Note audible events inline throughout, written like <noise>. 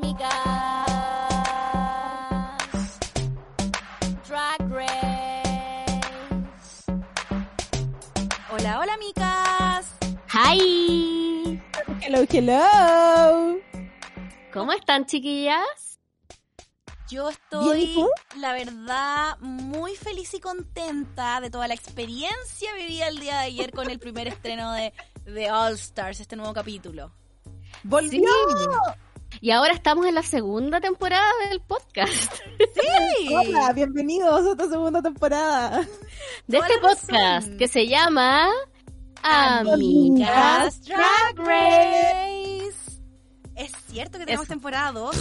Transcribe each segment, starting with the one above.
Amigas. Drag Race. Hola, hola, amigas. ¡Hi! Hello, hello. ¿Cómo están, chiquillas? Yo estoy, la verdad, muy feliz y contenta de toda la experiencia vivida el día de ayer con el primer estreno de The All Stars, este nuevo capítulo. ¡Volvió! Y ahora estamos en la segunda temporada del podcast. ¡Sí! Hola, bienvenidos a esta segunda temporada. De este razón. podcast que se llama Amigas. Drag Race. Es cierto que tenemos Eso. temporada 2.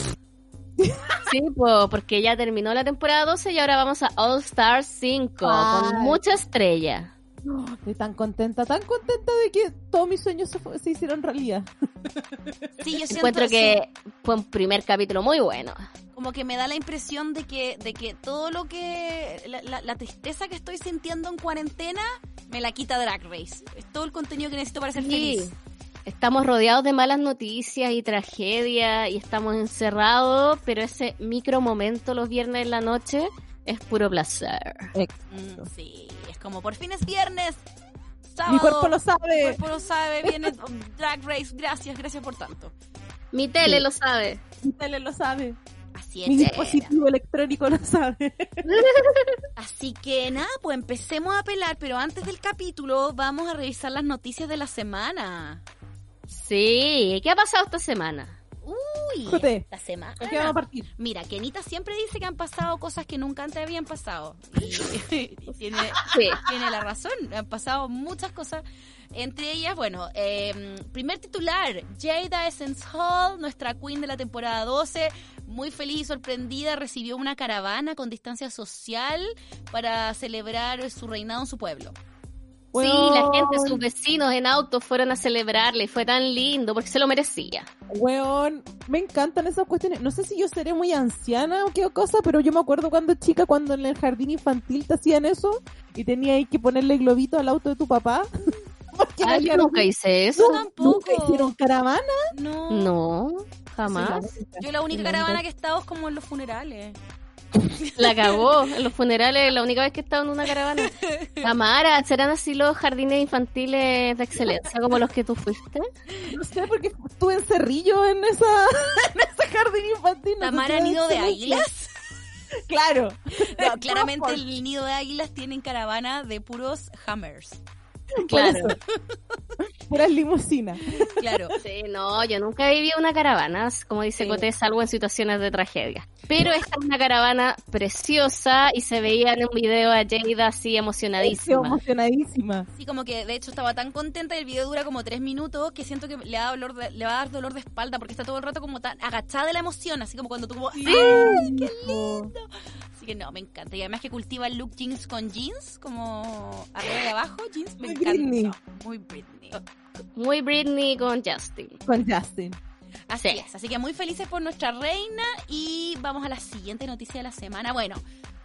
Sí, po, porque ya terminó la temporada 12 y ahora vamos a All Stars 5 con Ay. mucha estrella. <gasps> Estoy tan contenta, tan contenta de que todos mis sueños se, se hicieron realidad. <laughs> Sí, yo siento Encuentro sí, que fue un primer capítulo muy bueno. como que me da la impresión de que, de que todo lo que, la, la- la tristeza que estoy sintiendo en cuarentena, me la quita Drag Race. Es todo el contenido que necesito para ser Sí. feliz. Estamos rodeados de malas noticias y tragedia y estamos encerrados, pero ese micro momento los viernes en la noche es puro placer. Mm, sí, es como por fin es viernes. Sábado, Mi cuerpo lo Mi sabe. cuerpo lo sabe, viene <laughs> Drag Race, gracias, gracias por tanto. Mi tele lo sabe. Mi tele lo sabe. Así es. Mi dispositivo electrónico lo sabe. <laughs> Así que nada, pues empecemos a pelar, pero antes del capítulo vamos a revisar las noticias de la semana. Sí, ¿qué ha pasado esta semana? Uy, Jote, esta semana. ¿Con qué vamos a partir? Mira, Kenita siempre dice que han pasado cosas que nunca antes habían pasado. Y, y <laughs> <laughs> tiene, Sí. tiene la razón, han pasado muchas cosas. Entre ellas, bueno, eh, primer titular, Jada Essence Hall, nuestra queen de la temporada 12, muy feliz y sorprendida, recibió una caravana con distancia social para celebrar su reinado en su pueblo. Sí, la gente, sus vecinos en auto fueron a celebrarle y fue tan lindo porque se lo merecía. Weón, me encantan esas cuestiones. No sé si yo seré muy anciana o qué cosa, pero yo me acuerdo cuando chica, cuando en el jardín infantil te hacían eso y tenía ahí que ponerle globito al auto de tu papá. <laughs> Porque Ah, yo nunca hice eso. Yo tampoco. ¿Nunca hicieron caravana? No. No, jamás. Yo la única caravana que he estado es como en los funerales. <laughs> La cagó. En los funerales, la única vez que he estado en una caravana. Tamara, ¿serán así los jardines infantiles de excelencia como los que tú fuiste? No sé, porque estuve en Cerrillo en esa <laughs> en ese jardín infantil. no ¿Tamara nido de águilas? Claro. No, <laughs> claramente el nido de águilas tienen caravana de puros hammers. Claro. Puras limusinas. Claro. Sí, no, yo nunca he vivido una caravana, como dice Sí. Coté, salvo en situaciones de tragedia. Pero esta es una caravana preciosa y se veía en un video a Jada así emocionadísima. emocionadísima. Sí, como que de hecho estaba tan contenta y el video dura como tres minutos que siento que le, da dolor de- le va a dar dolor de espalda porque está todo el rato como tan agachada de la emoción, así como cuando tú como... ¡Ay, qué lindo! Así que no, me encanta. Y además que cultiva el look jeans con jeans, como arriba y abajo, jeans, me Muy encanta. Britney. Muy Britney. Muy Britney con Justin. Con Justin. Así Sí. es, así que muy felices por nuestra reina y vamos a la siguiente noticia de la semana. Bueno,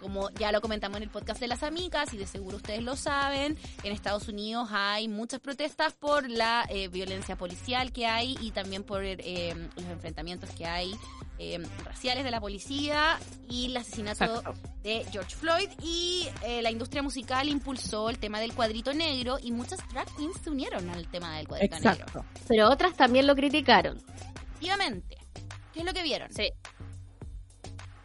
como ya lo comentamos en el podcast de las amigas y de seguro ustedes lo saben, en Estados Unidos hay muchas protestas por la eh, violencia policial que hay y también por eh, los enfrentamientos que hay eh, raciales de la policía y el asesinato Exacto. de George Floyd y eh, la industria musical impulsó el tema del cuadrito negro y muchas drag queens se unieron al tema del cuadrito negro. Pero otras también lo criticaron. Efectivamente. ¿Qué es lo que vieron? Sí.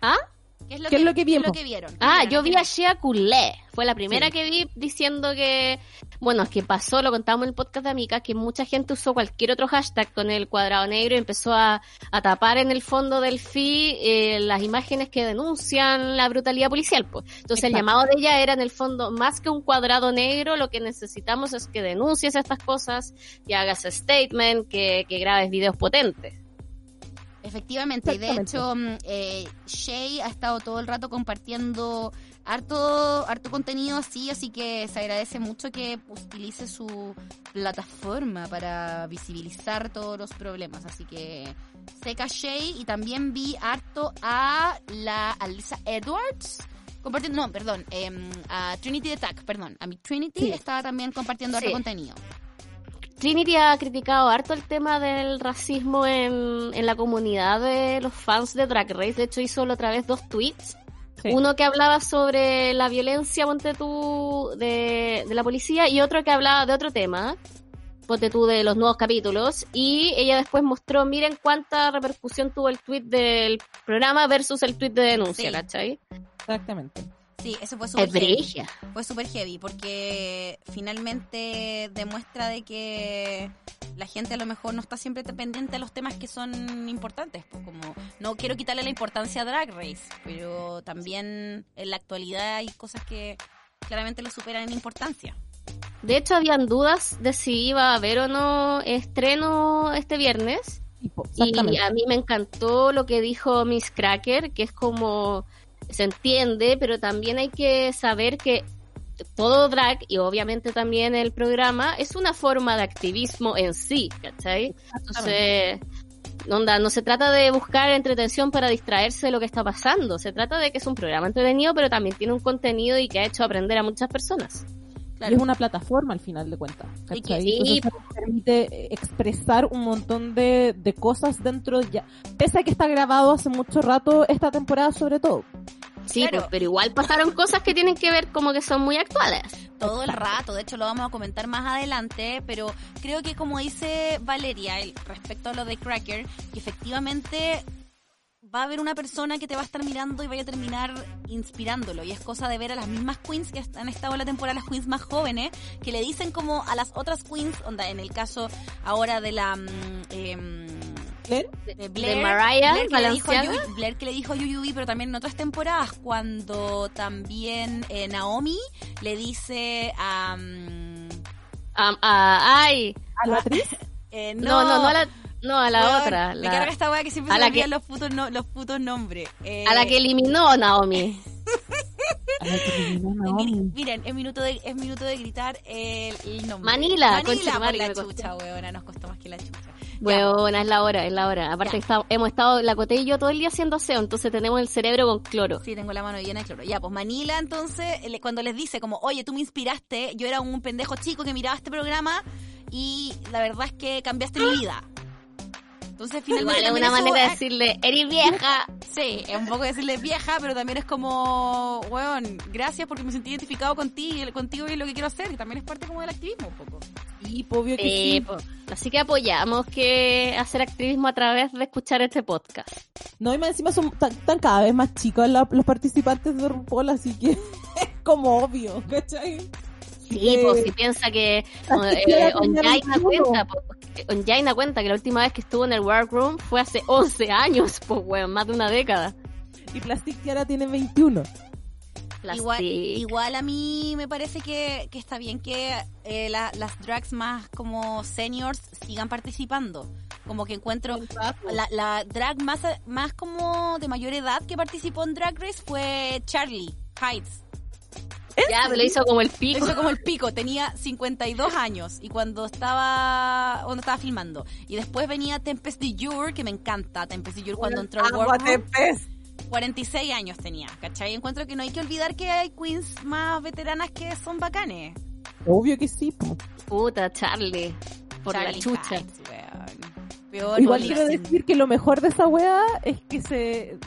¿Ah? ¿Qué es lo, ¿Qué que, es lo que qué es vimos? que vieron? Ah, ¿Qué yo vi a Shea Coulee. Fue la primera Sí. que vi diciendo que, bueno, es que pasó, lo contábamos en el podcast de Amica, que mucha gente usó cualquier otro hashtag con el cuadrado negro y empezó a, a tapar en el fondo del feed eh, las imágenes que denuncian la brutalidad policial. Pues. Entonces el llamado de ella era en el fondo, más que un cuadrado negro, lo que necesitamos es que denuncies estas cosas, que hagas statement, que, que grabes videos potentes. Efectivamente, y de hecho, mm, eh, Shay ha estado todo el rato compartiendo harto, harto contenido así, así que se agradece mucho que utilice su plataforma para visibilizar todos los problemas. Así que seca Shay y también vi harto a la Alisa Edwards. Compartiendo, no, perdón, em, a Trinity Attack, perdón, a mi Trinity Sí. estaba también compartiendo harto contenido. Trinity ha criticado harto el tema del racismo en, en la comunidad de los fans de Drag Race. De hecho, hizo otra vez dos tweets. Sí. Uno que hablaba sobre la violencia, ponte tú, de, de la policía, y otro que hablaba de otro tema, ponte tú, de los nuevos capítulos. Y ella después mostró, miren cuánta repercusión tuvo el tweet del programa versus el tweet de denuncia, Sí. ¿cachai? Exactamente. Sí, eso fue súper heavy. Fue súper heavy porque finalmente demuestra de que la gente a lo mejor no está siempre pendiente de los temas que son importantes. Pues como no quiero quitarle la importancia a Drag Race, pero también en la actualidad hay cosas que claramente lo superan en importancia. De hecho, habían dudas de si iba a haber o no estreno este viernes. Y a mí me encantó lo que dijo Miss Cracker, que es como se entiende, pero también hay que saber que todo drag y obviamente también el programa es una forma de activismo en sí, ¿cachai? Entonces, onda, no se trata de buscar entretención para distraerse de lo que está pasando, se trata de que es un programa entretenido, pero también tiene un contenido y que ha hecho aprender a muchas personas. Y es una plataforma al final de cuentas. Y que- ¿cachai? sí, permite expresar un montón de, de cosas dentro ya. Pese a que está grabado hace mucho rato esta temporada sobre todo. Sí, Claro. pues, pero igual pasaron cosas que tienen que ver como que son muy actuales. todo el rato, de hecho lo vamos a comentar más adelante, pero creo que como dice Valeria respecto a lo de Cracker, que efectivamente va a haber una persona que te va a estar mirando y vaya a terminar inspirándolo. Y es cosa de ver a las mismas queens que han estado en la temporada, las queens más jóvenes, que le dicen como a las otras queens, onda, en el caso ahora de la... mm, de Blair, de Mariah Blair que, le dijo. Yui- Blair que le dijo Yuyubi, pero también en otras temporadas, cuando también eh, Naomi le dice a... mm, Am- a- ay, ¿A la actriz? <laughs> eh, no, no, no a la, no, a la otra. Me la- carga esta weá que siempre a se la que- los putos, no- los putos nombres. Eh, <laughs> a la que eliminó Naomi. A la que no, en Naomi. mi- Miren, es minuto de, es minuto de gritar el, el nombre. Manila, concha Manila, por madre, la chucha, weona, nos costó más que la chucha. Bueno, es la hora, es la hora. Aparte está- hemos estado, la Cote y yo todo el día haciendo aseo, entonces tenemos el cerebro con cloro. Sí, tengo la mano llena de cloro. Ya, pues Manila entonces, le- cuando les dice como, oye, tú me inspiraste, yo era un pendejo chico que miraba este programa y la verdad es que cambiaste mi vida. Entonces finalmente... También una manera de decirle, eres vieja. <laughs> Sí, es un poco decirle vieja, pero también es como, weón, gracias porque me sentí identificado contigo, contigo y lo que quiero hacer, que también es parte como del activismo un poco. Po, obvio que Sí, sí. po. Así que apoyamos que hacer activismo a través de escuchar este podcast. No, y más encima son tan, tan cada vez más chicos la- los participantes de RuPaul, así que <laughs> es como obvio, ¿cachai? Sí, pues si piensa que eh, que tenía cuenta, que Onyaina cuenta que la última vez que estuvo en el workroom fue hace 11 años, <laughs> pues weón, más de una década. Y Plastic Tiara tiene 21. Igual, igual a mí me parece que, que está bien que eh, la- las drags más como seniors sigan participando. Como que encuentro la, la drag más, más como de mayor edad que participó en Drag Race fue Charlie Heights. Ya, lo hizo como el pico. Eso como el pico, tenía 52 años y cuando estaba cuando estaba filmando. Y después venía Tempest de Jure, que me encanta, Tempest de Jure cuando entró al World Room, 46 años tenía, ¿cachai? Encuentro que no hay que olvidar que hay queens más veteranas que son bacanes. Obvio que sí, po. Puta, Charlie. Por Charlie la chucha. Weón. Peor Igual quiero decir que lo mejor de esa wea es que se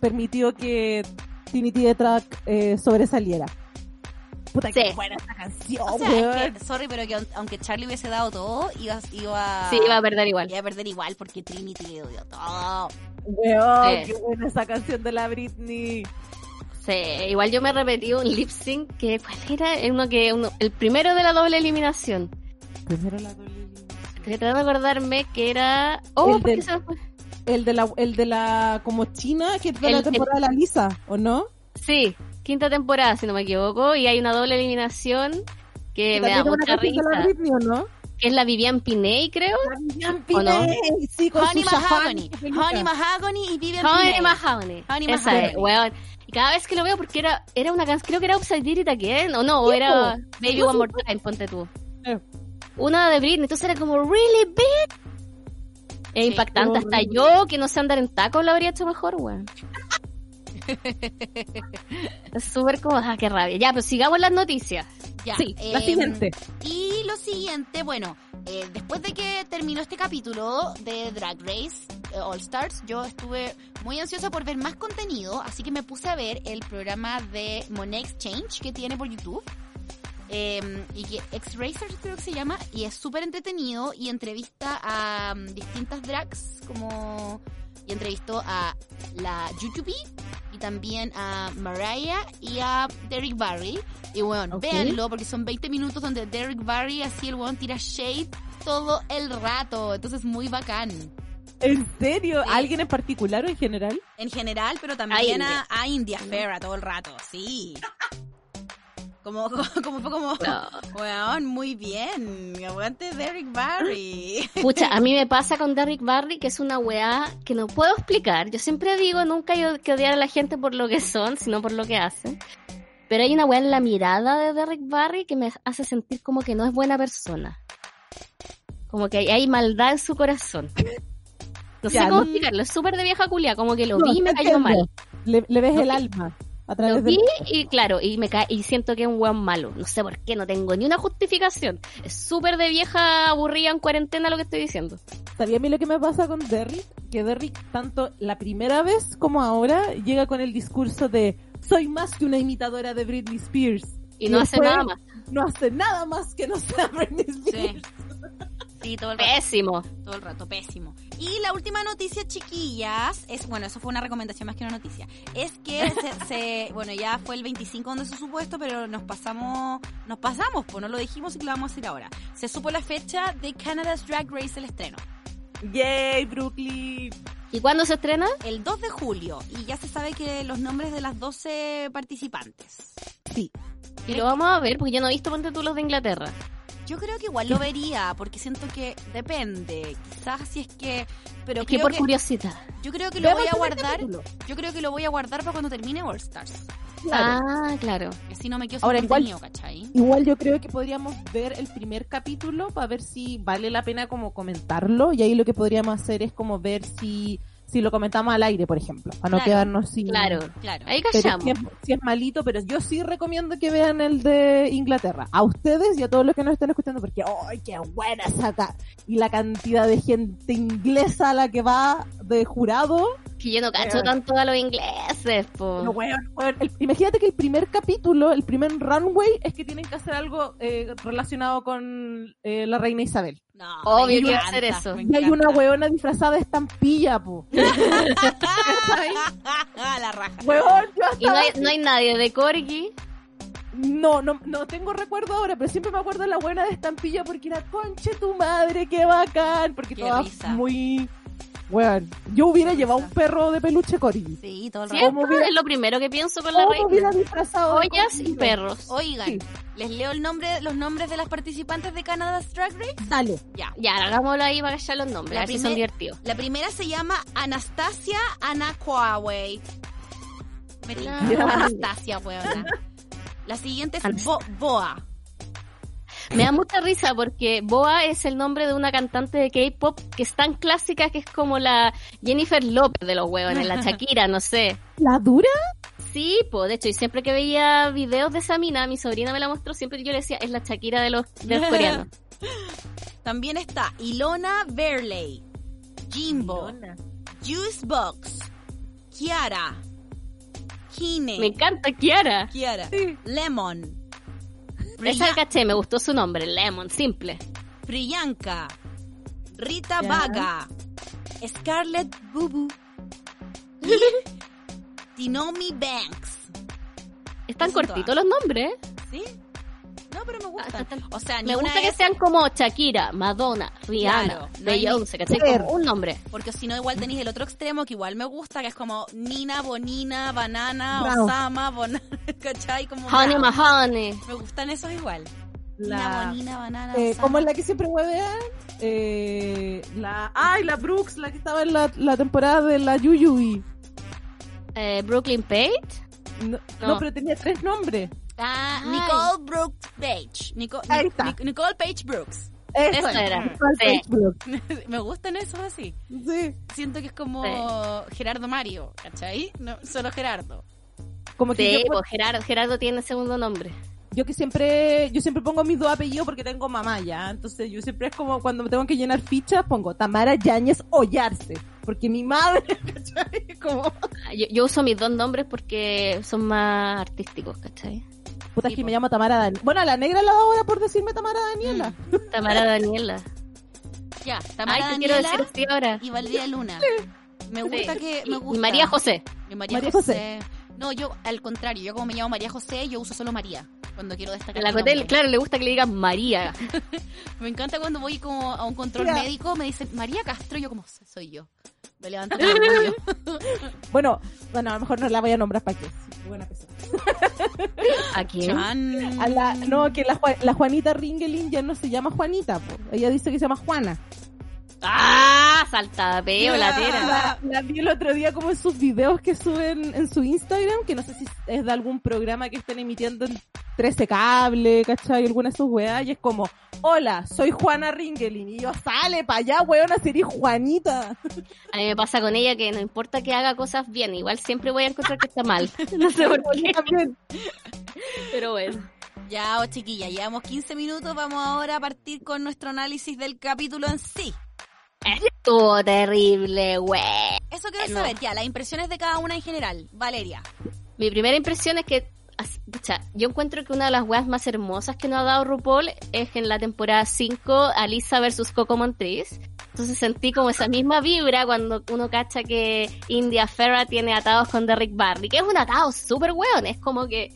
permitió que Trinity de Track eh, sobresaliera. Puta, Sí. qué buena esta canción, O sea, weón. es que, sorry, pero que aun- aunque Charlie hubiese dado todo, iba, iba, Sí, iba a perder igual. iba a perder igual porque Trinity le dio todo. Weón, Sí. qué buena esa canción de la Britney. Sí, igual yo me repetí un lip sync que, ¿cuál era? Uno que, uno, el primero de la doble eliminación. Primero la doble eliminación. Tratando de acordarme que era. Oh, El ¿por qué del- se me fue? El de la, el de la como China, que El- la el- temporada de la Lisa, ¿o no? Sí, quinta temporada, si no me equivoco, y hay una doble eliminación que me da mucha la risa. Britney, ¿o no? Que es la Vivian Piney, creo. Vivian ¿O no? Piney, sí, con Honey Mahogany. Honey Mahogany y Vivian Honey Piney. Mahogany. Honey Esa Mahogany. es, weón. Y cada vez que lo veo, porque era, era una canción, creo que era Upside It Again, o no, o era po. Baby One More. Time, ponte tú. Eh. Una de Britney, entonces era como, really big. Es Sí, impactante, hasta yo que no sé andar en tacos lo habría hecho mejor, weón. Es <laughs> súper como, ah, qué rabia. Ya, pues sigamos las noticias. Ya, Sí, la em, siguiente. Y lo siguiente, bueno, eh, después de que terminó este capítulo de Drag Race eh, All Stars, yo estuve muy ansiosa por ver más contenido, así que me puse a ver el programa de Monet Exchange que tiene por YouTube. eh, y que X-Racers creo que se llama, y es súper entretenido y entrevista a mm, distintas drags como... Y entrevistó a la YouTube y también a Mariah y a Derek Barry. Y bueno, Ok. véanlo porque son 20 minutos donde Derek Barry así el weón tira shade todo el rato. Entonces muy bacán. ¿En serio? Sí. ¿Alguien en particular o en general? En general, pero A también India. a, a India Ferra todo el rato, sí. Como, <laughs> como fue como, No. weón, muy bien. Aguante Derek Barry. Pucha, a mí <laughs> me pasa con Derrick Barry que es una weá que no puedo explicar. Yo siempre digo, nunca hay que odiar a la gente por lo que son, sino por lo que hacen. Pero hay una weá en la mirada de Derrick Barry que me hace sentir como que no es buena persona. Como que hay, hay maldad en su corazón. No sé cómo no- explicarlo, es súper de vieja culia, como que lo No, vi y me cayó entiendo. mal. Le, le ves el alma a Lo través vi del... y claro, y me y siento que es un weón malo. No sé por qué, no tengo ni una justificación. Es súper de vieja aburrida en cuarentena lo que estoy diciendo. ¿Sabía a mí lo que me pasa con Derrick? Que Derrick, tanto la primera vez como ahora, llega con el discurso de soy más que una imitadora de Britney Spears. Y no hace nada más. No hace nada más que no sea Britney Spears. Sí, todo el rato. Pésimo. Todo el rato, pésimo. Y la última noticia, chiquillas, es, bueno, eso fue una recomendación más que una noticia, es que <laughs> se, se- bueno, ya fue el 25 donde se supo esto, pero nos pasamos, nos pasamos, pues no lo dijimos y que lo vamos a decir ahora. Se supo la fecha de Canada's Drag Race, el estreno, Yay, Brooklyn. ¿Y cuándo se estrena? el 2 de julio, y ya se sabe que los nombres de las 12 participantes. Sí. Y lo vamos a ver, porque yo no he visto ponte tú los de Inglaterra. Yo creo que igual lo vería, porque siento que depende, quizás si es que, pero Es que por que, curiosidad. yo creo que lo voy a guardar, capítulo. yo creo que lo voy a guardar para cuando termine All Stars. Claro. Ah, claro. Que si no me quedo sin Ahora, igual- ¿cachai? Igual yo creo que podríamos ver el primer capítulo para ver si vale la pena como comentarlo y ahí lo que podríamos hacer es como ver si si lo comentamos al aire, por ejemplo, para no Claro, quedarnos sin Claro. Claro. Ahí callamos. si es, si es malito, pero yo sí recomiendo que vean el de Inglaterra. A ustedes y a todos los que nos estén escuchando, porque ¡ay, qué buena saca! Y la cantidad de gente inglesa a la que va de jurado. Que yo no cacho tanto a los ingleses, po. No, weón, weón. El- imagínate que el primer capítulo, el primer runway, es que tienen que hacer algo eh, relacionado con eh, la reina Isabel. No, Obvio que va a encanta, hacer eso. Y hay una weona disfrazada de estampilla, po. <laughs> <laughs> la raja. Weón, yo Y no hay, así. no hay nadie de Corgi. No, no, no tengo recuerdo ahora, pero siempre me acuerdo de la buena de estampilla porque era conche tu madre, qué bacán, porque Qué toda risa. muy... Weón, yo hubiera llevado un perro de peluche corgi. Sí, todo el rato. ¿Cómo hubiera- es lo primero que pienso con la ¿Cómo hubiera reina. disfrazado Ollas y perros. Oigan, Sí. les leo el nombre, los nombres de las participantes de Canada's Drag Race. Dale. Ya. Ya, hagámoslo ahí para callar los nombres, La a ver si primer- son divertidos. La primera se llama Anastasia Anaquaway. Ya. Anastasia, weona. La siguiente es Bo- Boa. Me da mucha risa porque Boa es el nombre de una cantante de K-pop que es tan clásica que es como la Jennifer López de los huevones, la <laughs> Shakira, no sé. ¿La dura? Sí, pues de hecho, y siempre que veía videos de esa mina, mi sobrina me la mostró, siempre yo le decía, es la Shakira de los, de los coreanos. <laughs> También está Ilona Verley, Jimbo, Juicebox, Kiara, Kine, Me encanta Kiara. Kiara, Sí. Lemon, Esa Priya- caché, me gustó su nombre, Lemon, simple. Priyanka, Rita Ya. Vaga, Scarlett Bubu <laughs> y Tinomi Banks. Están cortitos los nombres, ¿eh? ¿Sí? No, pero me gustan. Están- <laughs> O sea, ni Me una gusta que es- sean como Shakira, Madonna, Rihanna, Claro, no Beyoncé, ¿cachai? Cher. Como un nombre. Porque si no, igual tenéis el otro extremo que igual me gusta, que es como Nina, Bonina, Banana. Osama, Bonana, <laughs> ¿cachai? Como Honey. Mahoney. Me gustan esos igual. Nina, La, Bonina, Banana, eh, Osama. ¿Cómo es la que siempre huevean? Eh, la, ay, la Brooks, la que estaba en la, la temporada de la Yuyui. Eh, Brooklyn Page. No, No. no, pero tenía tres nombres. Ah, Ay. Nicole Brooks Page. Nico- Ahí está. Nic- Nicole Page Brooks. Eso Eso es. era. Nicole Sí. Page Brooks. <laughs> me gustan esos así. Sí. Siento que es como Gerardo Mario, ¿cachai? No, solo Gerardo. Como que Sí, yo, pues Gerardo, Gerardo tiene segundo nombre. yo que siempre, yo siempre pongo mis dos apellidos porque tengo mamá ya. Entonces yo siempre es como cuando me tengo que llenar fichas, pongo Tamara Yáñez Ollarse. Porque mi madre, <laughs> ¿cachai? Como, Yo, yo uso mis dos nombres porque son más artísticos, ¿cachai? Puta, es que me llamo Tamara Daniela. Bueno, a la negra la da ahora por decirme Tamara Daniela. Tamara Daniela. Ya, Tamara Ay, te quiero Daniela decir ahora. y Valeria Luna. Me gusta Sí. que Y-. María José. Y María, María José. No, yo al contrario, yo como me llamo María José, yo uso solo María cuando quiero destacar. La nombre. claro, le gusta que le digan María. <laughs> Me encanta cuando voy como a un control médico, me dicen María Castro, yo como soy yo. Me levanto. <laughs> Bueno, bueno, a lo mejor no la voy a nombrar para qué. Buena persona. <laughs> ¿A quién? A la, no, que la, Ju- la Juanita Ringelin ya no se llama Juanita, po. ella dice que se llama Juana. ¡Ah! Saltapeo, la tera. La, la vi el otro día como en sus videos que suben en su Instagram, que no sé si es de algún programa que estén emitiendo en 13 cable, ¿cachai? Alguna de sus weas, y es como, hola, soy Juana Ringelin, y yo, sale para allá, weona, sería Juanita. A mí me pasa con ella que no importa que haga cosas bien, igual siempre voy a encontrar que está mal. <laughs> No sé por qué, También. pero bueno. Ya, oh, chiquilla, llevamos 15 minutos, vamos ahora a partir con nuestro análisis del capítulo en sí. Estuvo terrible, güey. Eso quiero No. saber, ya, las impresiones de cada una en general. Valeria. Mi primera impresión es que, pucha, yo encuentro que una de las weas más hermosas que nos ha dado RuPaul es en la temporada 5, Alisa versus Coco Montrese. Entonces sentí como esa misma vibra cuando uno cacha que India Ferra tiene atados con Derrick Barry, que es un atado súper weón. Es como que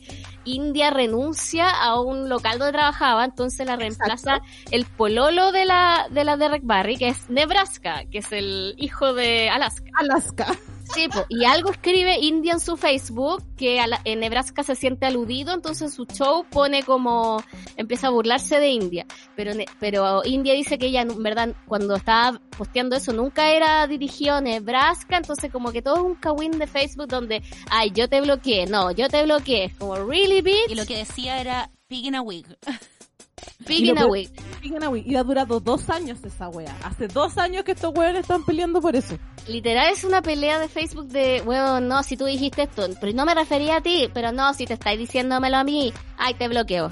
India renuncia a un local donde trabajaba, entonces la reemplaza el pololo de la, de la Derrick Barry, que es Nebraska, que es el hijo de Alaska. Alaska. Sí, po, y algo escribe India en su Facebook que la- en Nebraska se siente aludido, entonces su show pone como empieza a burlarse de India, pero pero India dice que ella en verdad cuando estaba posteando eso nunca era dirigido a Nebraska, entonces como que todo es un kawin de Facebook donde ay yo te bloqueé, no yo te bloqueé, como really bitch, Y lo que decía era Pig in a Wig. <laughs> pig y lo in a peor- wig. Fíjense, güey, y ha durado dos años esa wea. Hace dos años que estos weones están peleando por eso. Literal es una pelea de Facebook de, bueno, no, si tú dijiste esto, pero no me refería a ti, pero no, si te estáis diciéndomelo a mí, ay, te bloqueo.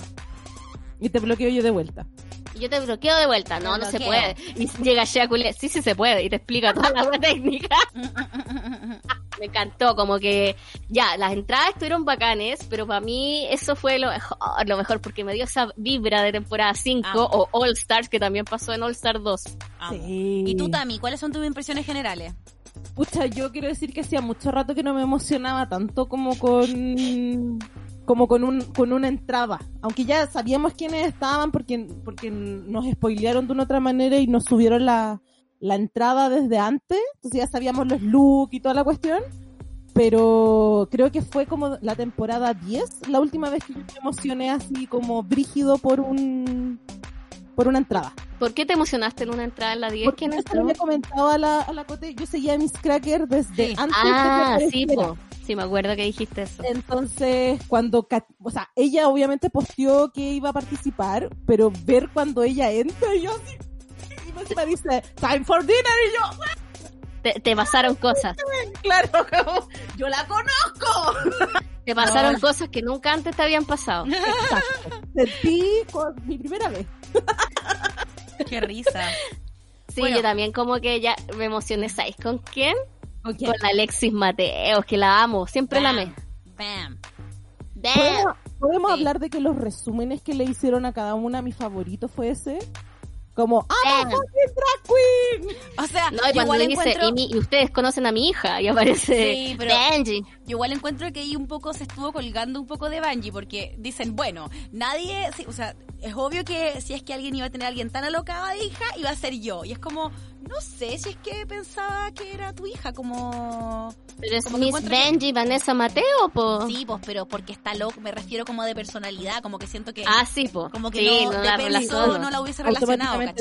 Y te bloqueo yo de vuelta. Y yo te bloqueo de vuelta. No, no se puede. Y llega Shea Coulee, sí, sí se puede. Y te explica toda la <laughs> técnica. <laughs> Me encantó, como que ya, las entradas estuvieron bacanes, pero para mí eso fue lo mejor, lo mejor porque me dio esa vibra de temporada 5 Amo. o All Stars, que también pasó en All Star 2. Amo. Sí. Y tú, Tami, ¿cuáles son tus impresiones generales? Pucha, yo quiero decir que hacía mucho rato que no me emocionaba tanto como con como con un con una entrada, aunque ya sabíamos quiénes estaban porque porque nos spoilearon de una otra manera y nos subieron la la entrada desde antes, entonces ya sabíamos los looks y toda la cuestión. Pero creo que fue como la temporada 10, la última vez que yo me emocioné así como brígido por un por una entrada. ¿Por qué te emocionaste en una entrada en la 10? Porque le he comentado a la, a la Cote, yo seguía a Miss Cracker desde Sí. antes Ah, de que sí, po. Sí, me acuerdo que dijiste eso. Entonces, cuando, o sea, ella obviamente posteó que iba a participar, pero ver cuando ella entra yo así, encima dice, time for dinner, y yo, Te, te pasaron cosas. <laughs> claro, como, yo la conozco. <laughs> Te pasaron No. cosas que nunca antes te habían pasado. <laughs> Exacto. Sentí con mi primera vez. Qué risa. Sí, Bueno. yo también como que ya me emocioné. ¿Sabes con quién? Ok. Con Alexis Mateos, que la amo. Siempre la amé. Bam. Damn. ¿Podemos, podemos Sí. hablar de que los resúmenes que le hicieron a cada una, mi favorito fue ese? Como, ¡Ah, fucking drag queen! O sea, No, y yo igual le dice, encuentro... y, mi- y ustedes conocen a mi hija, y aparece Sí, pero- Benji. Yo igual encuentro que ahí un poco se estuvo colgando un poco de Bungie porque dicen, bueno, nadie, sí, o sea, es obvio que si es que alguien iba a tener a alguien tan alocada de hija, iba a ser yo. Y es como, no sé si es que pensaba que era tu hija, como... Pero es Como Miss que- Benji, Vanessa Mateo, po. Sí, pues, pero porque está loco, me refiero como de personalidad, como que siento que... Ah, sí, po. como que sí, no, no, la no, hubiese relacionado, no.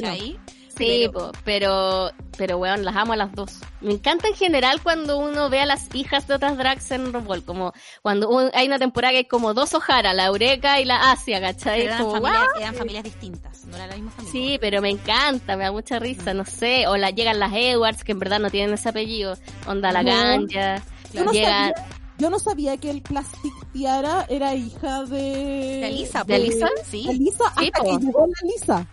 Sí, Pero- po, pero, pero weón, las amo a las dos. Me encanta en general cuando uno ve a las hijas de otras drags en RuPaul, como cuando un- hay una temporada que hay como dos Ojara, la Eureka y la Asia, ¿cachai? Pero eran, Como, familias, eran familias distintas, no era la misma familia. Sí, pero me encanta, me da mucha risa, no sé. O la, llegan las Edwards, que en verdad no tienen ese apellido. Onda la No. Ganja. Yo no, Llegan, sabía, yo no sabía que el Plastic Tiara era hija de... ¿De Lisa? ¿De Lisa? Sí. de Lisa hasta que llegó la Lisa.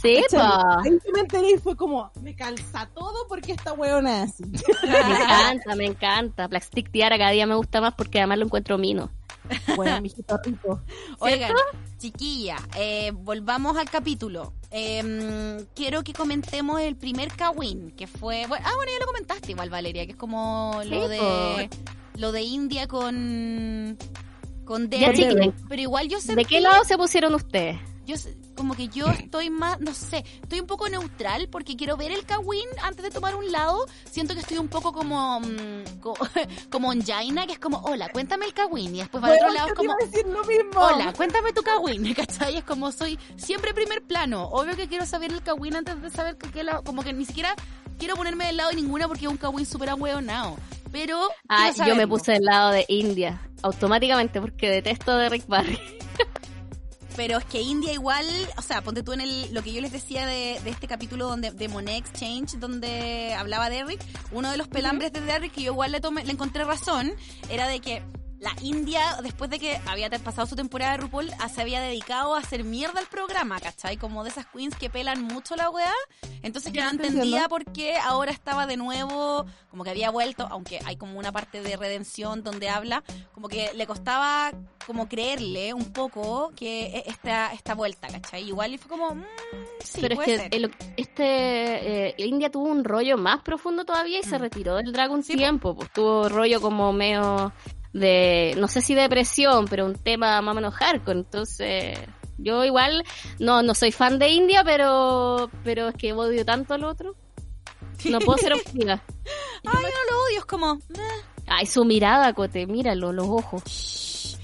Sí. Ahí que me enteré y fue como, me calza todo porque esta weona es así. Me encanta, me encanta. Plastic Tiara cada día me gusta más porque además lo encuentro mino. Bueno, mijito rico. Oigan, chiquilla, eh, volvamos al capítulo. Eh, quiero que comentemos el primer Kawin, que fue... Bueno, ah, bueno, ya lo comentaste igual, Valeria, que es como Sí, lo de lo de India con con Derek. Pero igual yo sé ¿de qué lado se pusieron ustedes? Yo como que yo <clears throat> estoy más, no sé, estoy un poco neutral porque quiero ver el Kawin antes de tomar un lado. Siento que estoy un poco como mm, co- <laughs> como en Jaina, que es como, hola, cuéntame el Kawin. Y después para Bueno, otro lado es como, a decir lo mismo. Hola, cuéntame tu Kawin, <laughs> ¿cachai? Es como soy siempre primer plano. Obvio que quiero saber el Kawin antes de saber que, que la- como que ni siquiera quiero ponerme del lado de ninguna porque es un Kawin súper ahueonado. Pero Ah, yo me puse del lado de India, automáticamente, porque detesto de Rick Barry. <laughs> Pero es que India igual, o sea, ponte tú en el, lo que yo les decía de, de este capítulo donde, de Monet Exchange, donde hablaba Derrick, uno de los pelambres de Derrick que yo igual le, tomé, le encontré razón, era de que la India, después de que había pasado su temporada de RuPaul, ah, se había dedicado a hacer mierda al programa, ¿cachai? Como de esas queens que pelan mucho la weá. Entonces yo no te entendía por qué ahora estaba de nuevo, como que había vuelto, aunque hay como una parte de redención donde habla, como que le costaba como creerle un poco que e- esta, esta vuelta, ¿cachai? Igual y fue como, mm, sí, Pero es puede que ser. el- este eh, India tuvo un rollo más profundo todavía y se Mm. retiró del drag un Sí, tiempo. Pues tuvo rollo como medio de, no sé si depresión, pero un tema más o menos hardcore. Entonces, yo igual no no soy fan de India, pero pero es que odio tanto al otro. No <laughs> puedo ser objetiva. Ay, yo no lo odio, es como, Ay, su mirada, Cote, míralo, los ojos.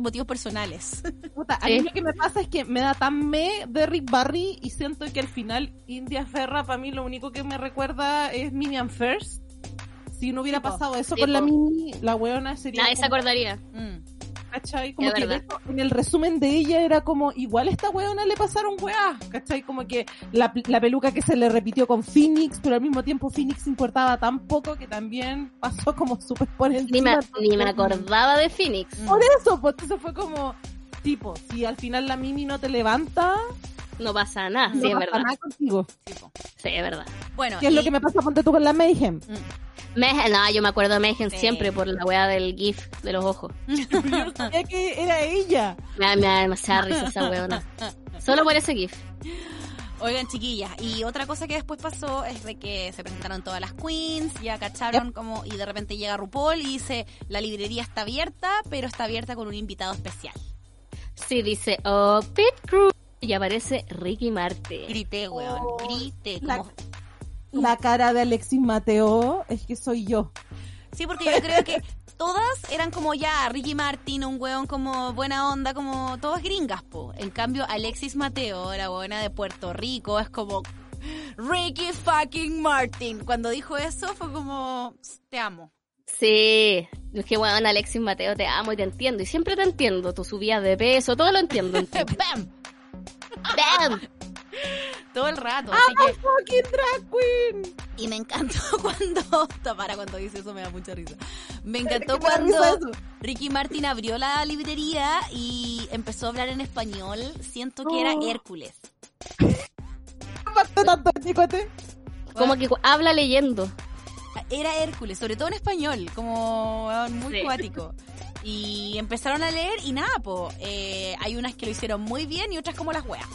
motivos personales. <laughs> Puta, a mí lo que me pasa es que me da tan me de Rick Barry y siento que al final India Ferra para mí lo único que me recuerda es Minion First. Si no hubiera Sí, po. pasado eso Sí, con la. Mini, la weona sería Nadie se como- acordaría. Mm. ¿cachai? Como Es que verdad. de hecho, en el resumen de ella era como, igual a esta weona le pasaron weá, ¿cachai? Como que la, la peluca que se le repitió con Phoenix, pero al mismo tiempo Phoenix importaba tan poco que también pasó como súper por Ni encima. me, ni me acordaba de Phoenix. Mm. Por eso, pues entonces fue como, tipo, si al final la Mimi no te levanta, No pasa nada, no sí, es pasa verdad. nada contigo. Sí, es verdad. Bueno, ¿Qué es lo que me pasa, ponte tú con la Mayhem? Mejen, no, yo me acuerdo de Mejen Sí. siempre por la weá del GIF de los ojos. <laughs> Yo no sabía que era ella. Me da, me da demasiada risa esa weona. Solo por ese GIF. Oigan, chiquillas, y otra cosa que después pasó es de que se presentaron todas las queens, ya cacharon como, y de repente llega RuPaul y dice, la librería está abierta, pero está abierta con un invitado especial. Sí, dice, oh, Pit Crew. Y aparece Ricky Martin. Grité, weón, Oh, grité. la- como- <laughs> La cara de Alexis Mateo es que soy yo. Sí, porque yo creo que todas eran como ya, Ricky Martin, un weón como buena onda, como todas gringas, po. En cambio, Alexis Mateo, la buena de Puerto Rico, es como Ricky fucking Martin. Cuando dijo eso fue como, te amo. Sí, es que weón, Alexis Mateo, te amo y te entiendo. Y siempre te entiendo. Tu subida de peso, todo lo entiendo. en <laughs> ti. ¡Bam! ¡Bam! <laughs> Todo el rato. Así que, Fucking drag queen. y me encantó <laughs> cuando, para cuando dice eso me da mucha risa. Me encantó cuando. Ricky Martin abrió la librería y empezó a hablar en español. Siento que era Oh. Hércules. Tanto, chicote. Como que habla leyendo. era Hércules, sobre todo en español, como muy Sí. cuático. Y empezaron a leer y nada, po, eh, hay unas que lo hicieron muy bien y otras como las weas.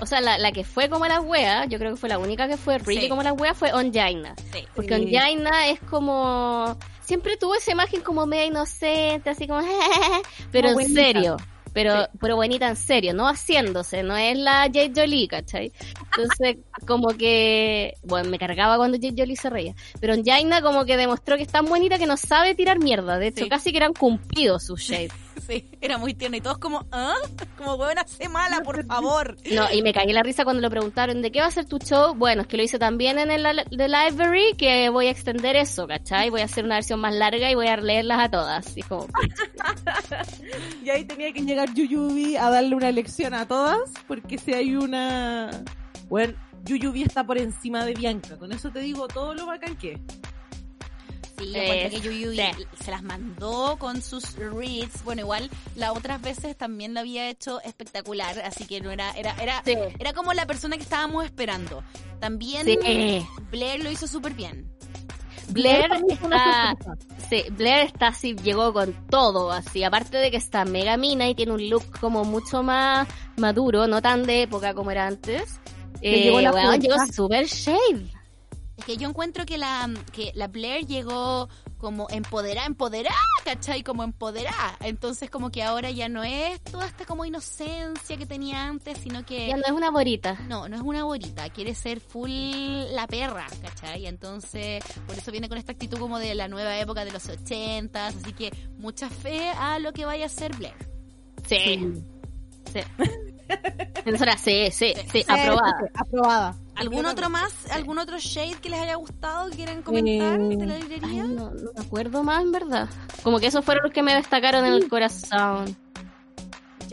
O sea, la, la que fue como la wea, yo creo que fue la única que fue really Sí. como la wea, fue Onjaina. Sí. Porque. Onjaina es como... Siempre tuvo esa imagen como media inocente, así como... <laughs> pero en buenita. serio. Pero, Sí. pero buenita en serio, no haciéndose, no es la Jade Jolie, ¿cachai? Entonces, <laughs> como que, bueno, me cargaba cuando Jade Jolie se reía. Pero Jaina como que demostró que es tan bonita que no sabe tirar mierda. De hecho, Sí. casi que eran cumplidos sus shades. <laughs> Sí, era muy tierno y todos como, ¿ah? Como buena sé mala, por <laughs> favor. No, y me cagué la risa cuando le preguntaron de qué va a ser tu show. Bueno, es que lo hice también en el The Library que voy a extender eso, ¿cachai? Voy a hacer una versión más larga y voy a leerlas a todas. Y como, <laughs> Y ahí tenía que llegar Yuyubi a darle una lección a todas, porque si hay una... Bueno, Yuyubi está por encima de Bianca, con eso te digo todo lo bacán que es. Sí, yo Eh, que Yuyubi sí. se las mandó con sus reads. Bueno, igual las otras veces también lo había hecho espectacular, así que no era, era, era, Sí. era como la persona que estábamos esperando. También Sí. Blair lo hizo súper bien. Blair una está, sí, Blair está así, llegó con todo, así, aparte de que está mega mina y tiene un look como mucho más maduro, no tan de época como era antes. Le llegó la weón, llegó super shade. Es que yo encuentro que la, que la Blair llegó como empoderada, empoderada, ¿cachai? Como empoderada. Entonces como que ahora ya no es toda esta como inocencia que tenía antes, sino que... Ya no es una borita. No, no es una bonita, quiere ser full la perra, ¿cachai? Entonces, por eso viene con esta actitud como de la nueva época de los ochentas, así que mucha fe a lo que vaya a ser Blair. Sí. Sí. <laughs> Profesora, sí, sí, sí, Sí, aprobada. Sí, aprobada. ¿Algún otro más, algún otro shade que les haya gustado que quieran comentar Eh, de la Ay, librería? no, no me acuerdo más, en verdad. Como que esos fueron los que me destacaron en el corazón.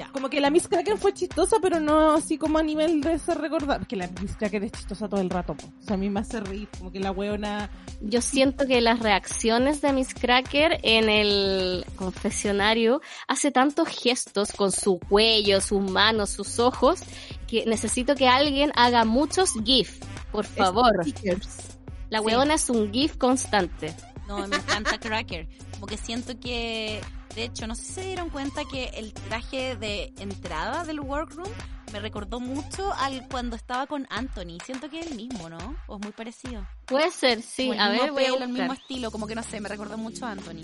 Ya. Como que la Miss Cracker fue chistosa, pero no así como a nivel de ser recordada. Porque la Miss Cracker es chistosa todo el rato. po. O sea, a mí me hace reír. Como que la weona... Yo siento que las reacciones de Miss Cracker en el confesionario hace tantos gestos con su cuello, sus manos, sus ojos, que necesito que alguien haga muchos GIF, por favor. Stickers. La Sí. weona es un GIF constante. No, me encanta Cracker. Como que siento que, de hecho, no sé si se dieron cuenta que el traje de entrada del workroom me recordó mucho al cuando estaba con Anthony. Siento que es el mismo, ¿no? O es muy parecido. Puede ser, sí. El A mismo ver, voy a pelo, el mismo estilo, como que no sé, me recordó mucho a Anthony.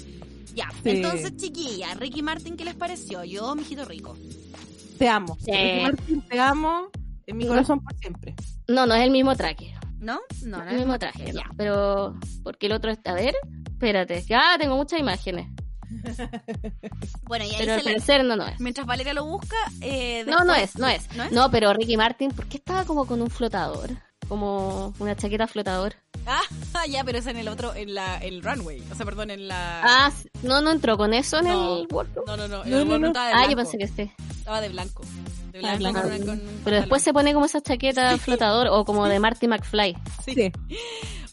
Ya, Sí. entonces, chiquilla, Ricky Martin, ¿qué les pareció? Yo, mijito rico. Te amo. Sí. Ricky Martin, te amo. En mi corazón por siempre. No, no es el mismo traje. ¿No? No, no el es mismo traje, ya. Pero, porque el otro está. A ver, espérate. Ya tengo muchas imágenes. <laughs> Bueno, y ahí Pero al parecer no, no es. Mientras Valeria lo busca, eh, No, no es, no es. ¿No es? No, pero Ricky Martin, ¿por qué estaba como con un flotador? Como una chaqueta flotador. Ah, <laughs> ya, pero es en el otro, en la, el runway. O sea, perdón, en la... Ah, no, no entró con eso en No. el workroom. No, no, no, el Ah, yo pensé que sí. Estaba de blanco. De Ah, blanco, blanco. con- con Pero después se pone como esa chaqueta Sí. flotador o como de Marty McFly. Sí. Sí. <laughs>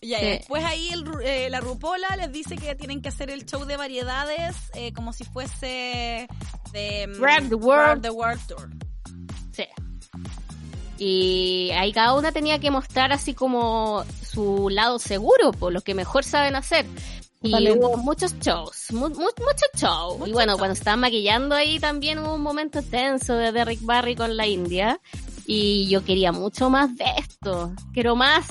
Ya, Sí. y después ahí el eh, la Rupola les dice que tienen que hacer el show de variedades eh, como si fuese de mm, Rock the World. The World Tour. Sí. Y ahí cada una tenía que mostrar así como su lado seguro, por lo que mejor saben hacer. Y hubo muchos shows, mu- mu- muchos shows. Mucho y bueno, show. cuando estaban maquillando ahí también hubo un momento tenso de Derrick Barry con la India. Y yo quería mucho más de esto. Quiero más.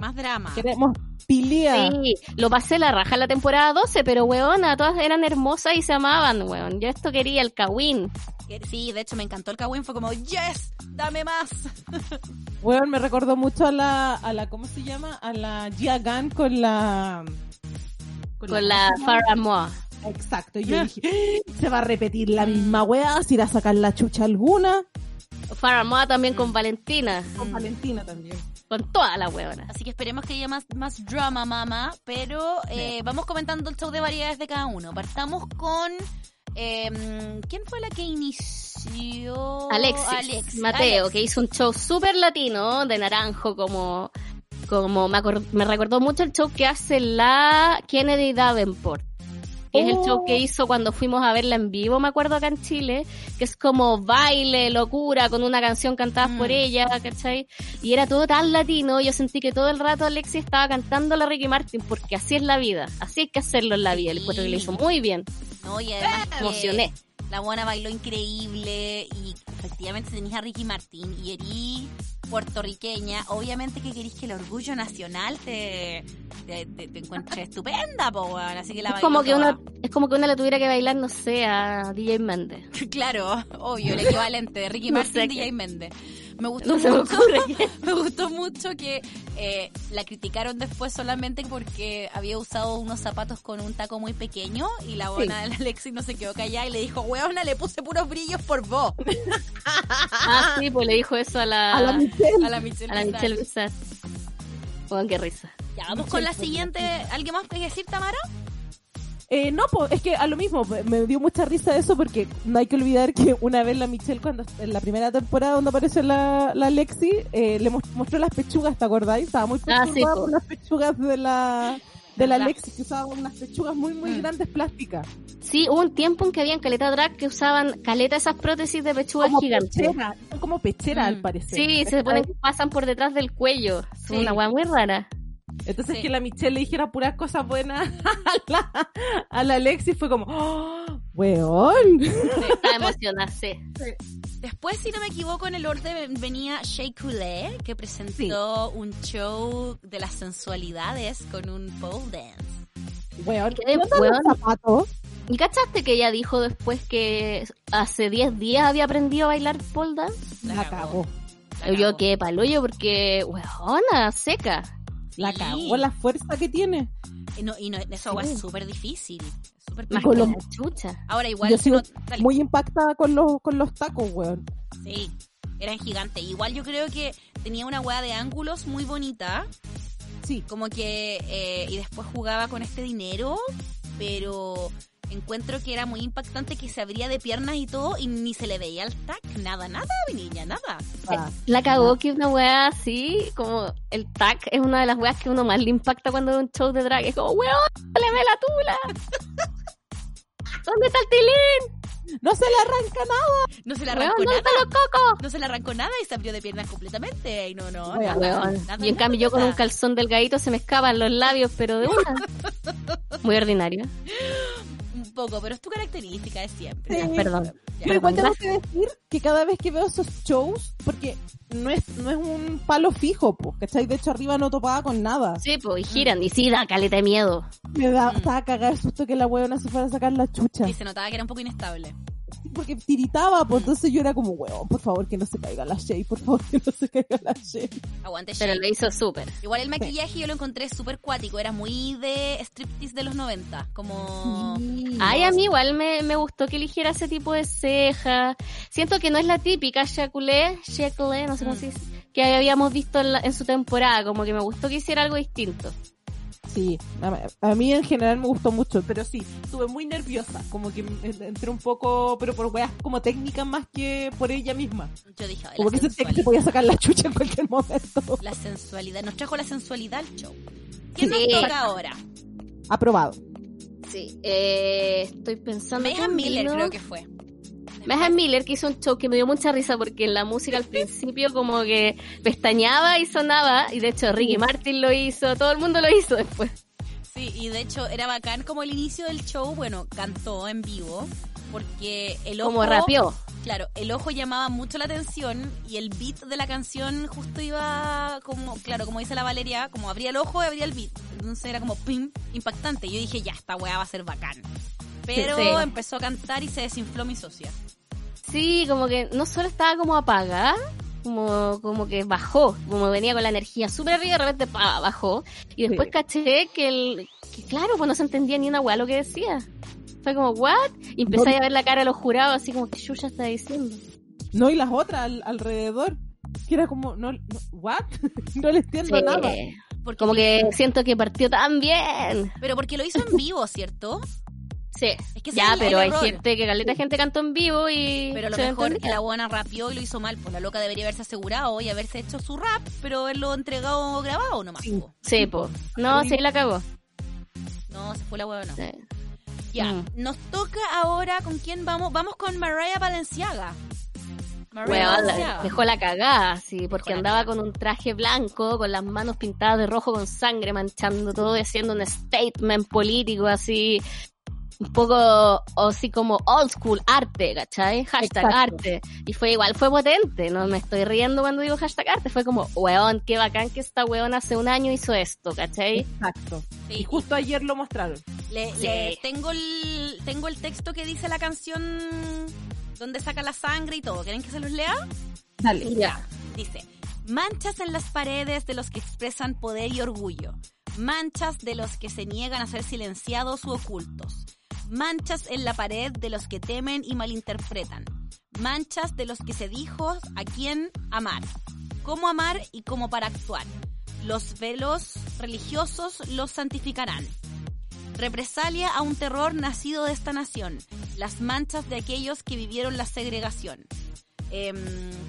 Más drama. Queremos pilea. Sí, lo pasé la raja en la temporada 12, pero weona, todas eran hermosas y se amaban, weón. Yo esto quería, el Kawin. Que- Sí, de hecho me encantó el Kawin, fue como, yes, dame más. Weón, me recordó mucho a la, a la, ¿cómo se llama? A la Gia Gunn con la... Con la Farrah Moore. Exacto, y yo dije, "Ah, se va a repetir la misma weá, si irá a sacar la chucha alguna. Farrah Moore también con Valentina. Con Valentina también. Con toda la huevona. Así que esperemos que haya más, más drama, mamá. Pero eh, vamos comentando el show de variedades de cada uno. Partamos con... eh, ¿Quién fue la que inició? Alexis, Alex- Mateo, Alex. que hizo un show súper latino, de naranjo, como, como me, me recordó mucho el show que hace la Kennedy Davenport. que es el Oh. show que hizo cuando fuimos a verla en vivo, me acuerdo acá en Chile, que es como baile, locura, con una canción cantada Mm. por ella, ¿cachai? Y era todo tan latino, yo sentí que todo el rato Alexis estaba cantando la Ricky Martin, porque así es la vida, así hay que hacerlo en la vida, el encuentro que le hizo muy bien, No, y además emocioné. la buena bailó increíble y efectivamente tenéis a Ricky Martín y erí puertorriqueña. Obviamente que queréis que el orgullo nacional te, te, te- te encuentre <laughs> estupenda, po, weón. Así que la Es como que toda. uno, es como que uno le tuviera que bailar, no sé, a DJ Méndez. <laughs> Claro, obvio, el equivalente de Ricky <laughs> No sé y qué. DJ Méndez. Me gustó No se me mucho. ocurre <laughs> Me gustó mucho que eh, la criticaron después solamente porque había usado unos zapatos con un taco muy pequeño y la buena de <laughs> la Alexis no se quedó callada y le dijo, weona, le puse puros brillos por vos. <laughs> Ah, sí, pues le dijo eso a la, A la Michelle. A la Michelle. a la. Michelle Visage. Juan, qué risa. Ya, vamos con la siguiente. ¿Alguien más que decir, Tamara? Eh, no, po, es que a lo mismo, me- dio mucha risa eso porque no hay que olvidar que una vez la Michelle, cuando en la primera temporada donde apareció la, la Lexi, eh, le mos- mostró las pechugas, ¿te acordáis? Estaba muy Ah, perturbada sí, po. por las pechugas de la, de la. Lexi, que usaba unas pechugas muy, muy Mm. grandes plásticas. Sí, hubo un tiempo en que habían caleta drag que usaban caleta esas prótesis de pechuga Como gigantes. pechera, son como pechera Mm. al parecer. Sí, se ponen, pasan por detrás del cuello. Es Sí. una weá muy rara. Entonces Sí. que la Michelle le dijera puras cosas buenas <laughs> a la, a la Lexi fue como, ¡Oh, weón. Está emocionada, sí. Después, si no me equivoco, en el orden venía Shea Coulee, que presentó un show de las sensualidades con un pole dance. Weón, Qué ¿qué onda los weón. zapatos? ¿Y cachaste que ella dijo después que hace 10 días había aprendido a bailar pole dance? La La Yo qué paloyo porque, weona, seca. La cagó la fuerza que tiene. Y, no, y no, eso Sí. es súper difícil. Súper Más con que lo- la chucha. Ahora igual Yo sigo no-. Muy impactada con los, con los tacos, weón. Sí, eran gigantes. Igual yo creo que tenía una hueá de ángulos muy bonita. Sí. Como que. eh, y después jugaba con este dinero. Pero encuentro que era muy impactante que se abría de piernas y todo. Y ni se le veía el tac. Nada, nada, mi niña, nada. Ah, La cagó que una weá así, como el tac, es una de las weas que uno más le impacta cuando ve un show de drag. Es como, weón, le ve la tula. <laughs> ¿Dónde está el tilín? no se le arranca nada. No se le Weón, arrancó ¿dónde nada. están los cocos? No se le arrancó nada y se abrió de piernas completamente. Y no, no, Weón, nada, Weón. nada, Y en nada, cambio yo con un calzón delgadito se me escapan los labios, pero de una. <laughs> Muy ordinario. <laughs> Poco, pero es tu característica de siempre. Sí. Perdón. Ya. Pero igual tengo que decir que cada vez que veo esos shows, porque no es, no es un palo fijo, pues, ¿cachai? De hecho, arriba no topaba con nada. Sí, pues, y giran, y sí, da caleta de miedo. Me da, Mm. estaba cagada el susto que la weona se fuera a sacar la chucha. Y se notaba que era un poco inestable. Porque tiritaba, pues entonces yo era como, weón, por favor que no se caiga la Shay, por favor que no se caiga la Shay. Aguante Pero Shea. lo hizo súper. Igual el maquillaje yo lo encontré súper cuático, era muy de striptease de los 90, como... Ay, a mí igual me, me gustó que eligiera ese tipo de ceja. Siento que no es la típica Shakulé, Shakulé, no sé cómo Mm. se dice, que habíamos visto en, la- en su temporada. Como que me gustó que hiciera algo distinto. Sí, a, a mí en general me gustó mucho, pero sí, estuve muy nerviosa, como que en- entré un poco, pero por weas como técnicas más que por ella misma. Yo dije, Como la que sentía que se sensualidad. podía sacar la chucha en cualquier momento. La sensualidad, nos trajo la sensualidad al show. ¿Quién Sí. nos toca ahora? Aprobado. Sí, eh, estoy pensando. Megan Miller creo que fue. Megan Miller que hizo un show que me dio mucha risa porque en la música al principio como que pestañeaba y sonaba y de hecho Ricky Martin lo hizo, todo el mundo lo hizo después. Sí, y de hecho era bacán como el inicio del show, bueno, cantó en vivo, porque el ojo... Como rapeó. Claro, el ojo llamaba mucho la atención y el beat de la canción justo iba como, claro, como dice la Valeria, como abría el ojo y abría el beat. Entonces era como pim, impactante. Yo dije, ya, esta weá va a ser bacán. Pero Sí. empezó a cantar y se desinfló mi socia. Sí, como que no solo estaba como apagada, como, como que bajó, como venía con la energía súper arriba y de repente pa, bajó. Y después Sí. caché que, el, que claro, pues no se entendía ni una weá lo que decía. Fue como, ¿what? Y empecé No. a ver la cara de los jurados así como que Yuya está diciendo. No, y las otras al- alrededor, que era como, no, no ¿what? <laughs> no le entiendo Sí. nada. Porque Como que siento que partió tan bien. Pero porque lo hizo en vivo, ¿cierto? Sí. Es que ese Ya, pero hay gente que caleta gente cantó en vivo y. Pero a lo mejor entendía. la buena rapeó y lo hizo mal. Pues la loca debería haberse asegurado y haberse hecho su rap, pero haberlo entregado grabado nomás. Sí. po. Sí, po. No, sí la cagó. No, se fue la hueá, no. Sí. Ya, Mm. nos toca ahora con quién vamos. Vamos con Mariah Valenciaga. Mariah Valenciaga. dejó la cagada, sí, porque andaba con un traje blanco, con las manos pintadas de rojo con sangre, manchando todo y haciendo un statement político así, un poco o así como old school, arte, ¿cachai? Hashtag Exacto. arte. Y fue igual, fue potente, no me estoy riendo cuando digo hashtag arte, fue como, weón, qué bacán que esta weón hace un año hizo esto, ¿cachai? Exacto. Sí, Y justo ayer lo mostraron. Le, Sí. le- tengo el tengo el texto que dice la canción donde saca la sangre y todo. ¿Quieren que se los lea? Dale. Ya. Dice, manchas en las paredes de los que expresan poder y orgullo. Manchas de los que se niegan a ser silenciados u ocultos. Manchas en la pared de los que temen y malinterpretan. Manchas de los que se dijo a quién amar. Cómo amar y cómo para actuar. Los velos religiosos los santificarán. Represalia a un terror nacido de esta nación. Las manchas de aquellos que vivieron la segregación. Em,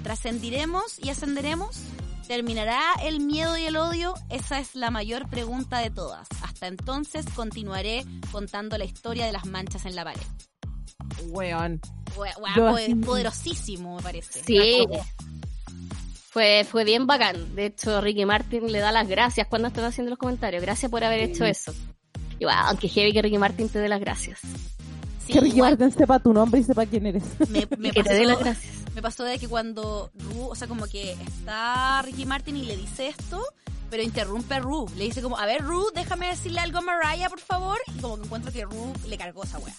¿Trascendiremos y ascenderemos? ¿Terminará el miedo y el odio? Esa es la mayor pregunta de todas. Hasta entonces continuaré contando la historia de las manchas en la pared. Weón. Poderosísimo, me parece. Sí. Fue, fue bien bacán. De hecho, Ricky Martin le da las gracias cuando están haciendo los comentarios. Gracias por haber hecho eso. Y wow, aunque heavy que Ricky Martin te dé las gracias. Sí, que Ricky igual Martin sepa tu nombre y sepa quién eres. me, me que te dé las gracias. Me pasó de que cuando Ru, o sea, como que está Ricky Martin y le dice esto, pero interrumpe a Ru. Le dice como, a ver, Ru, déjame decirle algo a Mariah, por favor. Y como que encuentro que Ru le cargó esa wea.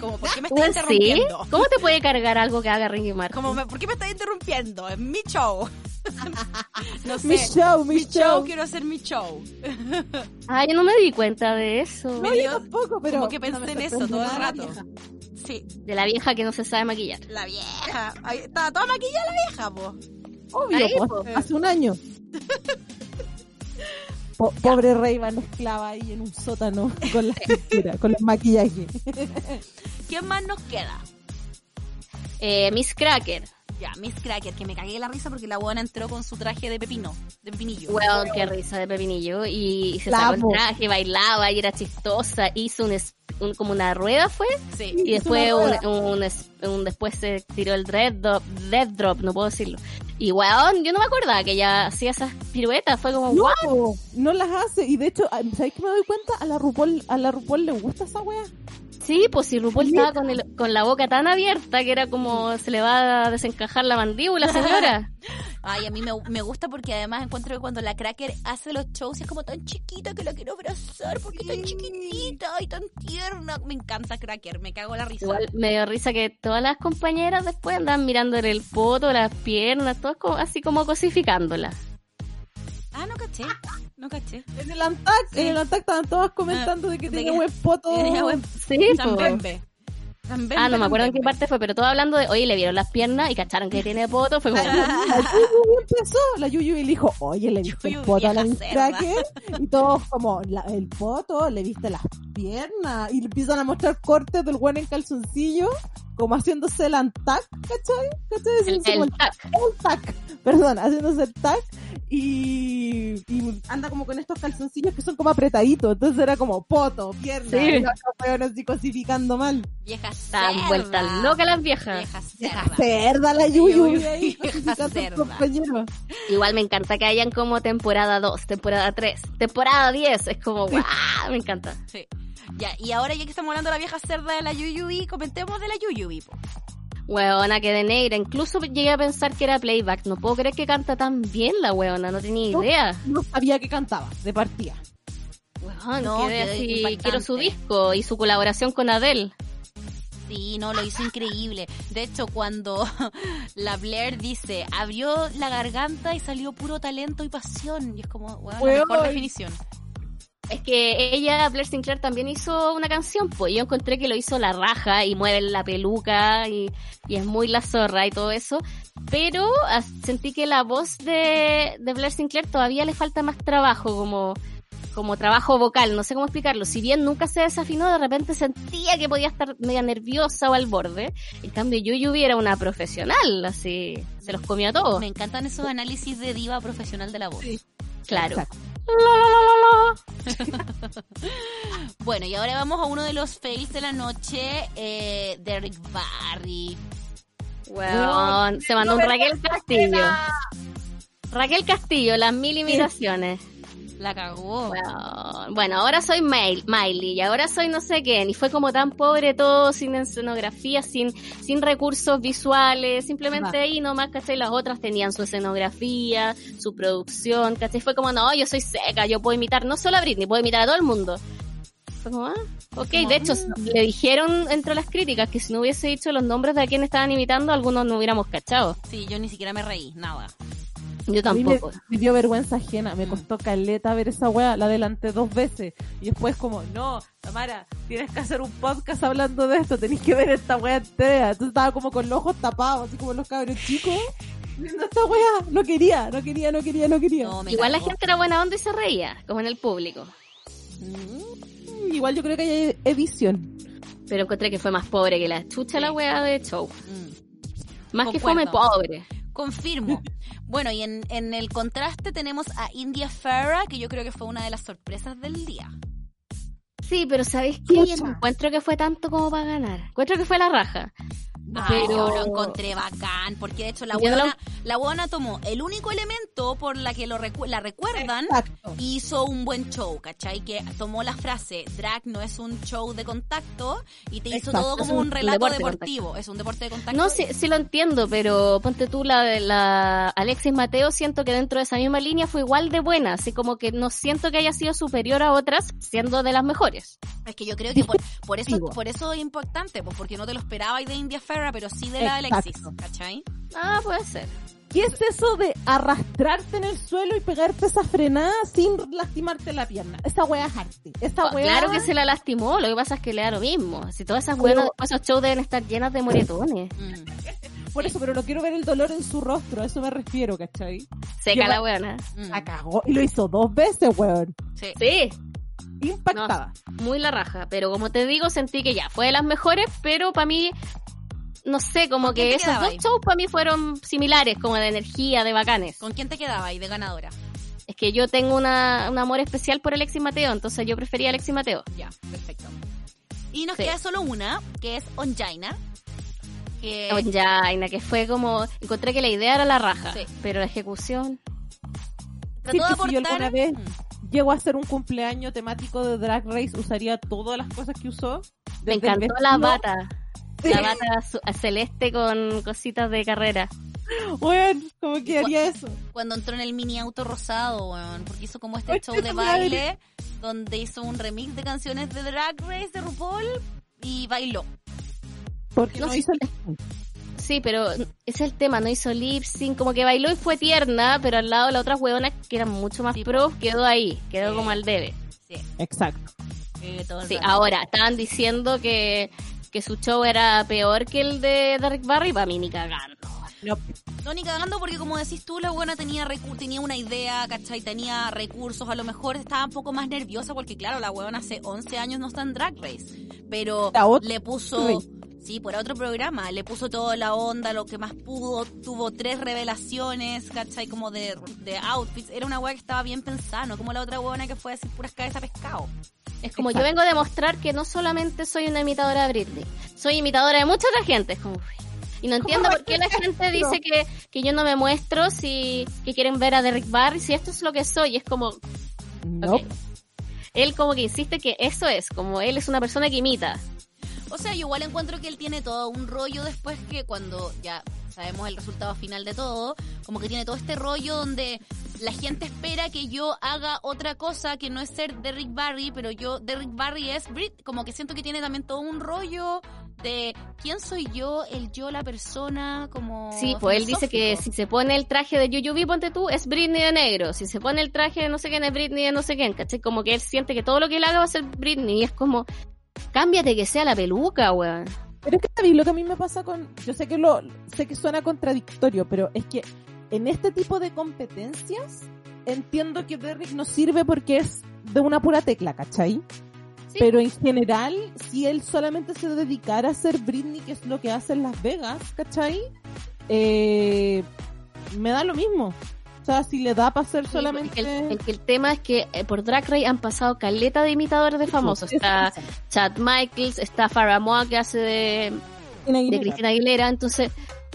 Como, ¿por qué me estás ¿Sí? interrumpiendo? ¿Cómo te puede cargar algo que haga Ricky Martin? Como, ¿por qué me estás interrumpiendo? Es mi show. <laughs> no sé. mi show, mi, Mi show, show. quiero hacer mi show. <laughs> Ah, yo no me di cuenta de eso. No, Me yo tampoco, pero... como que no pensé en eso todo el rato. Sí, De la vieja que no se sabe maquillar. la vieja. Estaba toda maquillada la vieja, po. Obvio, Ahí, po, po. hace un año. <laughs> Po- pobre Rayban esclava ahí en un sótano con la pintura, con el maquillaje. <laughs> ¿Quién más nos queda? Eh, Miss Cracker. Ya, Miss Cracker, que me cagué la risa porque la buena entró con su traje de pepino, de pepinillo. Weón, qué risa de Pepinillo. Y, y se La sacó el traje, bailaba y era chistosa. Hizo un, un- como una rueda, ¿fue? Sí. Y Hizo después un, un es- un- después se tiró el dead drop, death drop, no puedo decirlo. Y weón, yo no me acordaba que ella hacía esas piruetas, fue como, No, no las hace. Y de hecho, ¿sabéis que me doy cuenta? A la RuPaul, a la RuPaul le gusta esa wea. Sí, pues si RuPaul estaba con, el- con la boca tan abierta que era como se le va a desencajar la mandíbula, señora. <laughs> Ay, a mí me, me gusta porque además encuentro que cuando la Cracker hace los shows es como tan chiquita que la quiero abrazar porque es tan chiquitita y tan tierna. Me encanta Cracker, me cago la risa. Igual me dio risa que todas las compañeras después andaban mirándole el poto, las piernas, todas como- así como cosificándola. Ah, no caché, no caché. En el Antac, en el Antac estaban todas comentando de que tenía buen poto. <laughs> Tenía buen Sí, Ah, no me acuerdo en qué parte fue, pero todo hablando de, oye, le vieron las piernas y cacharon que tiene poto, fue como, La Yuyu empezó, la Yuyu y le dijo, oye, le viste el Yuyu, poto a la. Cracker. Y todos como, la- el poto, le viste las piernas. Y le empiezan a mostrar cortes del buen en calzoncillo, como haciéndose el antac, ¿cachai? ¿Cachai? el, como el tac. el tac, perdón, haciéndose el tac. Y, y anda como con estos calzoncillos que son como apretaditos. Entonces era como poto, pierna. Sí. Y los weones así cosificando mal. Vieja Estaban cerda. vueltas locas las viejas. Vieja Vieja cerda. cerda la Yuyu. Igual me encanta que hayan como temporada 2, temporada 3, temporada 10. Es como, ¡guau! Me encanta. Sí. Ya, y ahora ya que estamos hablando de la vieja cerda de la Yuyubi, comentemos de la Yuyubi. po. Weona, que de negra. Incluso llegué a pensar que era playback. No puedo creer que canta tan bien la weona. No tenía No. idea. No sabía que cantaba, de partida. Weón, No, quedé quedé así, impactante. quiero su disco y su colaboración con Adele. Sí, no, lo hizo increíble. De hecho, cuando <laughs> la Blair dice, abrió la garganta y salió puro talento y pasión. Y es como, bueno, la mejor definición. Es que ella, Blair Sinclair, también hizo una canción, pues yo encontré que lo hizo la raja y mueve la peluca y, y es muy la zorra y todo eso, pero sentí que la voz de, de Blair Sinclair todavía le falta más trabajo, como, como trabajo vocal, no sé cómo explicarlo. Si bien nunca se desafinó, de repente sentía que podía estar media nerviosa o al borde. En cambio, Yuyubi era una profesional, así, se los comió a todos. Me encantan esos análisis de diva profesional de la voz. Claro. Exacto. <laughs> Bueno, y ahora vamos a uno de los fails de la noche, eh, Derek Barry. Se mandó un Raquel Castillo. Raquel Castillo, las mil imitaciones. La cagó. Bueno, ahora soy Miley y ahora soy no sé quién. Y fue como tan pobre todo, sin escenografía, sin, sin recursos visuales, simplemente Ajá. ahí nomás, ¿cachai? Las otras tenían su escenografía, su producción, ¿cachai? Fue como, no, yo soy seca, yo puedo imitar no solo a Britney, puedo imitar a todo el mundo. Fue como, ah, ok. Como, De hecho, le dijeron entre las críticas que si no hubiese dicho los nombres de a quién estaban imitando, algunos no hubiéramos cachado. Sí, yo ni siquiera me reí, nada. Yo A mí me, tampoco. me dio vergüenza ajena, me costó caleta ver esa wea, la adelanté dos veces y después como, no, Tamara, tienes que hacer un podcast hablando de esto, tenés que ver esta wea entera. Entonces estaba como con los ojos tapados, así como los cabros chicos, viendo esta wea, no quería, no quería, no quería, no quería. No, Igual la gente era buena onda y se reía, como en el público. Mm, Igual yo creo que hay edición. Pero encontré que fue más pobre que la chucha la wea de show. Mm. Más que Concuerdo. fome pobre. Confirmo. Bueno, y en, en el contraste tenemos a India Farah, que yo creo que fue una de las sorpresas del día. Sí, pero ¿sabéis qué? Yo Chucha. no encuentro que fue tanto como para ganar. Encuentro que fue la raja. Ay, Pero- yo lo encontré bacán, porque de hecho la no lo- buena, la buena tomó el único elemento por la que lo recu- la recuerdan Exacto. y hizo un buen show, ¿cachai? Que tomó la frase, drag no es un show de contacto y te hizo Exacto, todo como un un relato deporte de deportivo. Es un deporte de contacto. No, sí, sí lo entiendo, pero ponte tú la de la Alexis Mateo, siento que dentro de esa misma línea fue igual de buena, así como que no siento que haya sido superior a otras, siendo de las mejores. Es que yo creo que por, por eso por eso es importante, pues porque no te lo esperabas de India Pero sí de la Alexis, Exacto. ¿cachai? Ah, puede ser. ¿Qué es eso de arrastrarte en el suelo y pegarte esa frenada sin lastimarte la pierna? Esa wea es arte. Esa Oh, wea... Claro que se la lastimó, lo que pasa es que le da lo mismo. Si todas esas Pero- buenas, esos shows deben estar llenas de moretones. Mm, Por eso, pero no quiero ver el dolor en su rostro, a eso me refiero, ¿cachai? Seca Yo- la buena. mm. La cagó y lo hizo dos veces, weón. Sí. Sí, Impactada. muy la raja. Pero como te digo, sentí que ya fue de las mejores, pero para mí, no sé, como ¿Con quién que esos dos ahí? shows para mí fueron similares, como de energía, de bacanes. ¿Con quién te quedaba ahí de ganadora? Es que yo tengo una, un amor especial por Alexis Mateo, entonces yo prefería a Alexis Mateo. Ya, perfecto. Y nos Sí. queda solo una, que es Onjaina. Que Onjaina, que fue como, encontré que la idea era la raja, Sí. pero la ejecución, trató Sí, de que si yo aportar. alguna vez Mm. llego a hacer un cumpleaños temático de Drag Race, usaría todas las cosas que usó. me encantó la bata. Sí. La bata su- celeste con cositas de carrera. Weón, ¿cómo que haría eso? Cuando entró en el mini auto rosado, weón, porque hizo como este show de baile, donde hizo un remix de canciones de Drag Race de RuPaul y bailó. Porque No no, hizo el... Sí, pero ese es el tema, no hizo lip sync, como que bailó y fue tierna, pero al lado de la otra huevona que eran mucho más Sí, pro, quedó ahí, quedó Sí. como al debe. Sí, Exacto. Sí, ahora, estaban diciendo que, que su show era peor que el de Derek Barry, para mí ni cagando. No, No, ni cagando porque como decís tú, la buena tenía recu- tenía una idea, ¿cachai? Tenía recursos, a lo mejor estaba un poco más nerviosa porque claro, la buena hace 11 años no está en Drag Race, pero le puso... Sí, por otro programa, le puso toda la onda, lo que más pudo, tuvo tres revelaciones, ¿cachai? Como de, de outfits, era una weá que estaba bien pensada, no como la otra buena que fue a decir puras cabezas pescado. Es como Exacto. yo vengo a demostrar que no solamente soy una imitadora de Britney, soy imitadora de mucha otra gente. Es como, uy. y no entiendo por qué la gente dice que, que yo no me muestro si que quieren ver a Derek Barry, si esto es lo que soy. Es como, no. ok. él como que insiste que eso es, como él es una persona que imita. O sea, yo igual encuentro que él tiene todo un rollo después que cuando ya sabemos el resultado final de todo, como que tiene todo este rollo donde la gente espera que yo haga otra cosa que no es ser Derrick Barry, pero yo, Derrick Barry es Brit, como que siento que tiene también todo un rollo de quién soy yo, el yo, la persona, como... Sí, pues él dice que si se pone el traje de Yuyubi, ponte tú, es Britney de negro. Si se pone el traje de no sé quién, es Britney de no sé quién, ¿cachai? Como que él siente que todo lo que él haga va a ser Britney. Y es como, cámbiate que sea la peluca, weón. Pero es que ¿sabes? lo que a mí me pasa con, yo sé que lo, sé que suena contradictorio, pero es que en este tipo de competencias entiendo que Derrick no sirve porque es de una pura tecla, ¿cachai? Sí. Pero en general, si él solamente se dedicara a ser Britney, que es lo que hace en Las Vegas, ¿cachai? Eh, me da lo mismo. Sea, si le da para ser Sí, solamente... El, el- el tema es que eh, por Drag Race han pasado caleta de imitadores de famosos. Está. Chad Michaels, está Farrah Moa que hace de, Cristina de Aguilera. Cristina Aguilera. Entonces,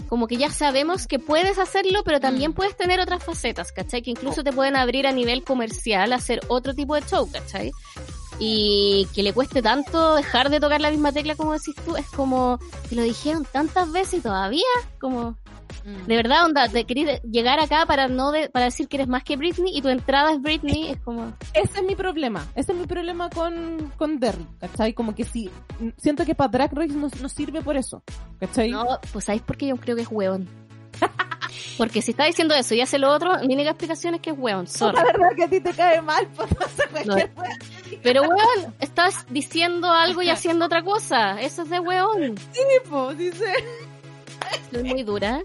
como que ya sabemos que puedes hacerlo, pero también Mm. puedes tener otras facetas, ¿cachai? Que incluso te pueden abrir a nivel comercial a hacer otro tipo de show, ¿cachai? Y que le cueste tanto dejar de tocar la misma tecla como decís tú, es como que lo dijeron tantas veces y todavía, como Mm. de verdad, onda, te querés llegar acá para no de- para decir que eres más que Britney y tu entrada es Britney, es como Ese es mi problema. Ese es mi problema con, con Derry, ¿cachai? Como que sí, siento que para Drag Race no, no sirve por eso, ¿cachai? No, pues ¿sabéis por qué yo creo que es hueón? <laughs> Porque si está diciendo eso y hace lo otro, mi única explicación es que es hueón, sorry. La verdad que a ti te cae mal, pues no sé cualquier No. Pero hueón, estás diciendo algo y <laughs> haciendo otra cosa. Eso es de hueón. tipo, dice. <laughs> Soy muy dura.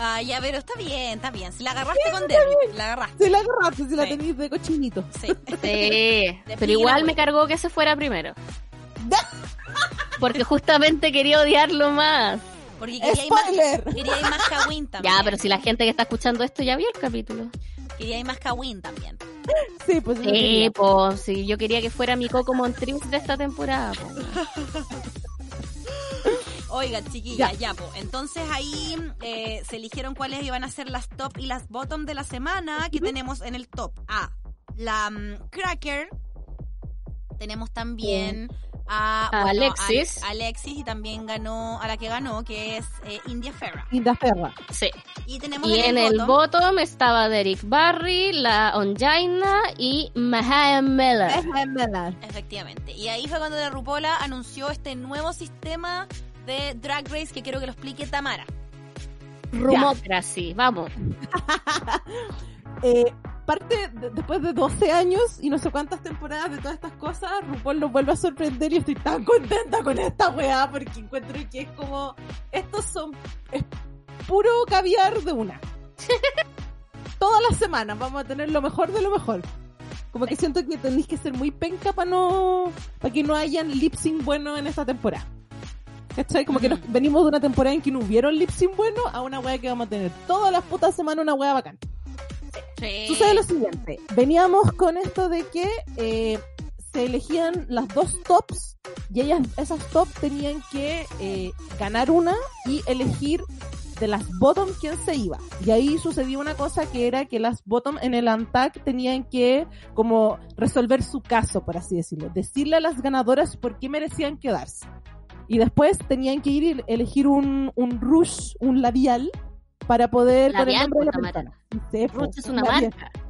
Ah, ya, pero está bien, está bien. Si la agarraste con Derry, la agarraste. Si la agarraste, si la Sí. tenéis de cochinito. Sí. <laughs> Sí, pero igual me cargó que se fuera primero. Porque justamente quería odiarlo más. Porque quería ir más, ¡Spoiler! quería ir más Kawin también. <laughs> Ya, pero si la gente que está escuchando esto ya vio el capítulo. Quería ir más Kawin también. Sí, pues Sí, pues, sí, yo quería que fuera mi Coco Montrix de esta temporada. po. Oiga, chiquilla, Ya. ya, po. Entonces ahí eh, se eligieron cuáles iban a ser las top y las bottom de la semana que tenemos en el top. A, la mm, Cracker. Tenemos también a, A bueno, Alexis. a Alexis y también ganó, a la que ganó, que es eh, India Ferra. Linda Ferra. Sí. Y tenemos Y en el bottom, bottom estaba Derek Barry, la Onjaina y Mahaya Miller. Efectivamente. Y ahí fue cuando la Rupola anunció este nuevo sistema de Drag Race que quiero que lo explique Tamara. Rumocracy, vamos. <laughs> Eh, parte, de- después de 12 años y no sé cuántas temporadas de todas estas cosas, RuPaul nos vuelve a sorprender y estoy tan contenta con esta weá porque encuentro que es como, estos son, es puro caviar de una. <laughs> Todas las semanas vamos a tener lo mejor de lo mejor. Como que siento que tenéis que ser muy penca para no, para que no hayan lip sync bueno en esta temporada. ¿Cachai? Como que nos- Ujú. venimos de una temporada en que no hubieron lip sync bueno a una weá que vamos a tener todas las putas semanas una weá bacán. Sí. Sucede lo siguiente, veníamos con esto de que eh, se elegían las dos tops y ellas, esas tops tenían que eh, ganar una y elegir de las bottom quién se iba. Y ahí sucedió una cosa que era que las bottom en el ANTAC tenían que como resolver su caso, por así decirlo. Decirle a las ganadoras por qué merecían quedarse. Y después tenían que ir y elegir un, un rush, un labial, para poder poner el Labial, nombre de la persona. Po, Ruch es una labial. marca. <laughs>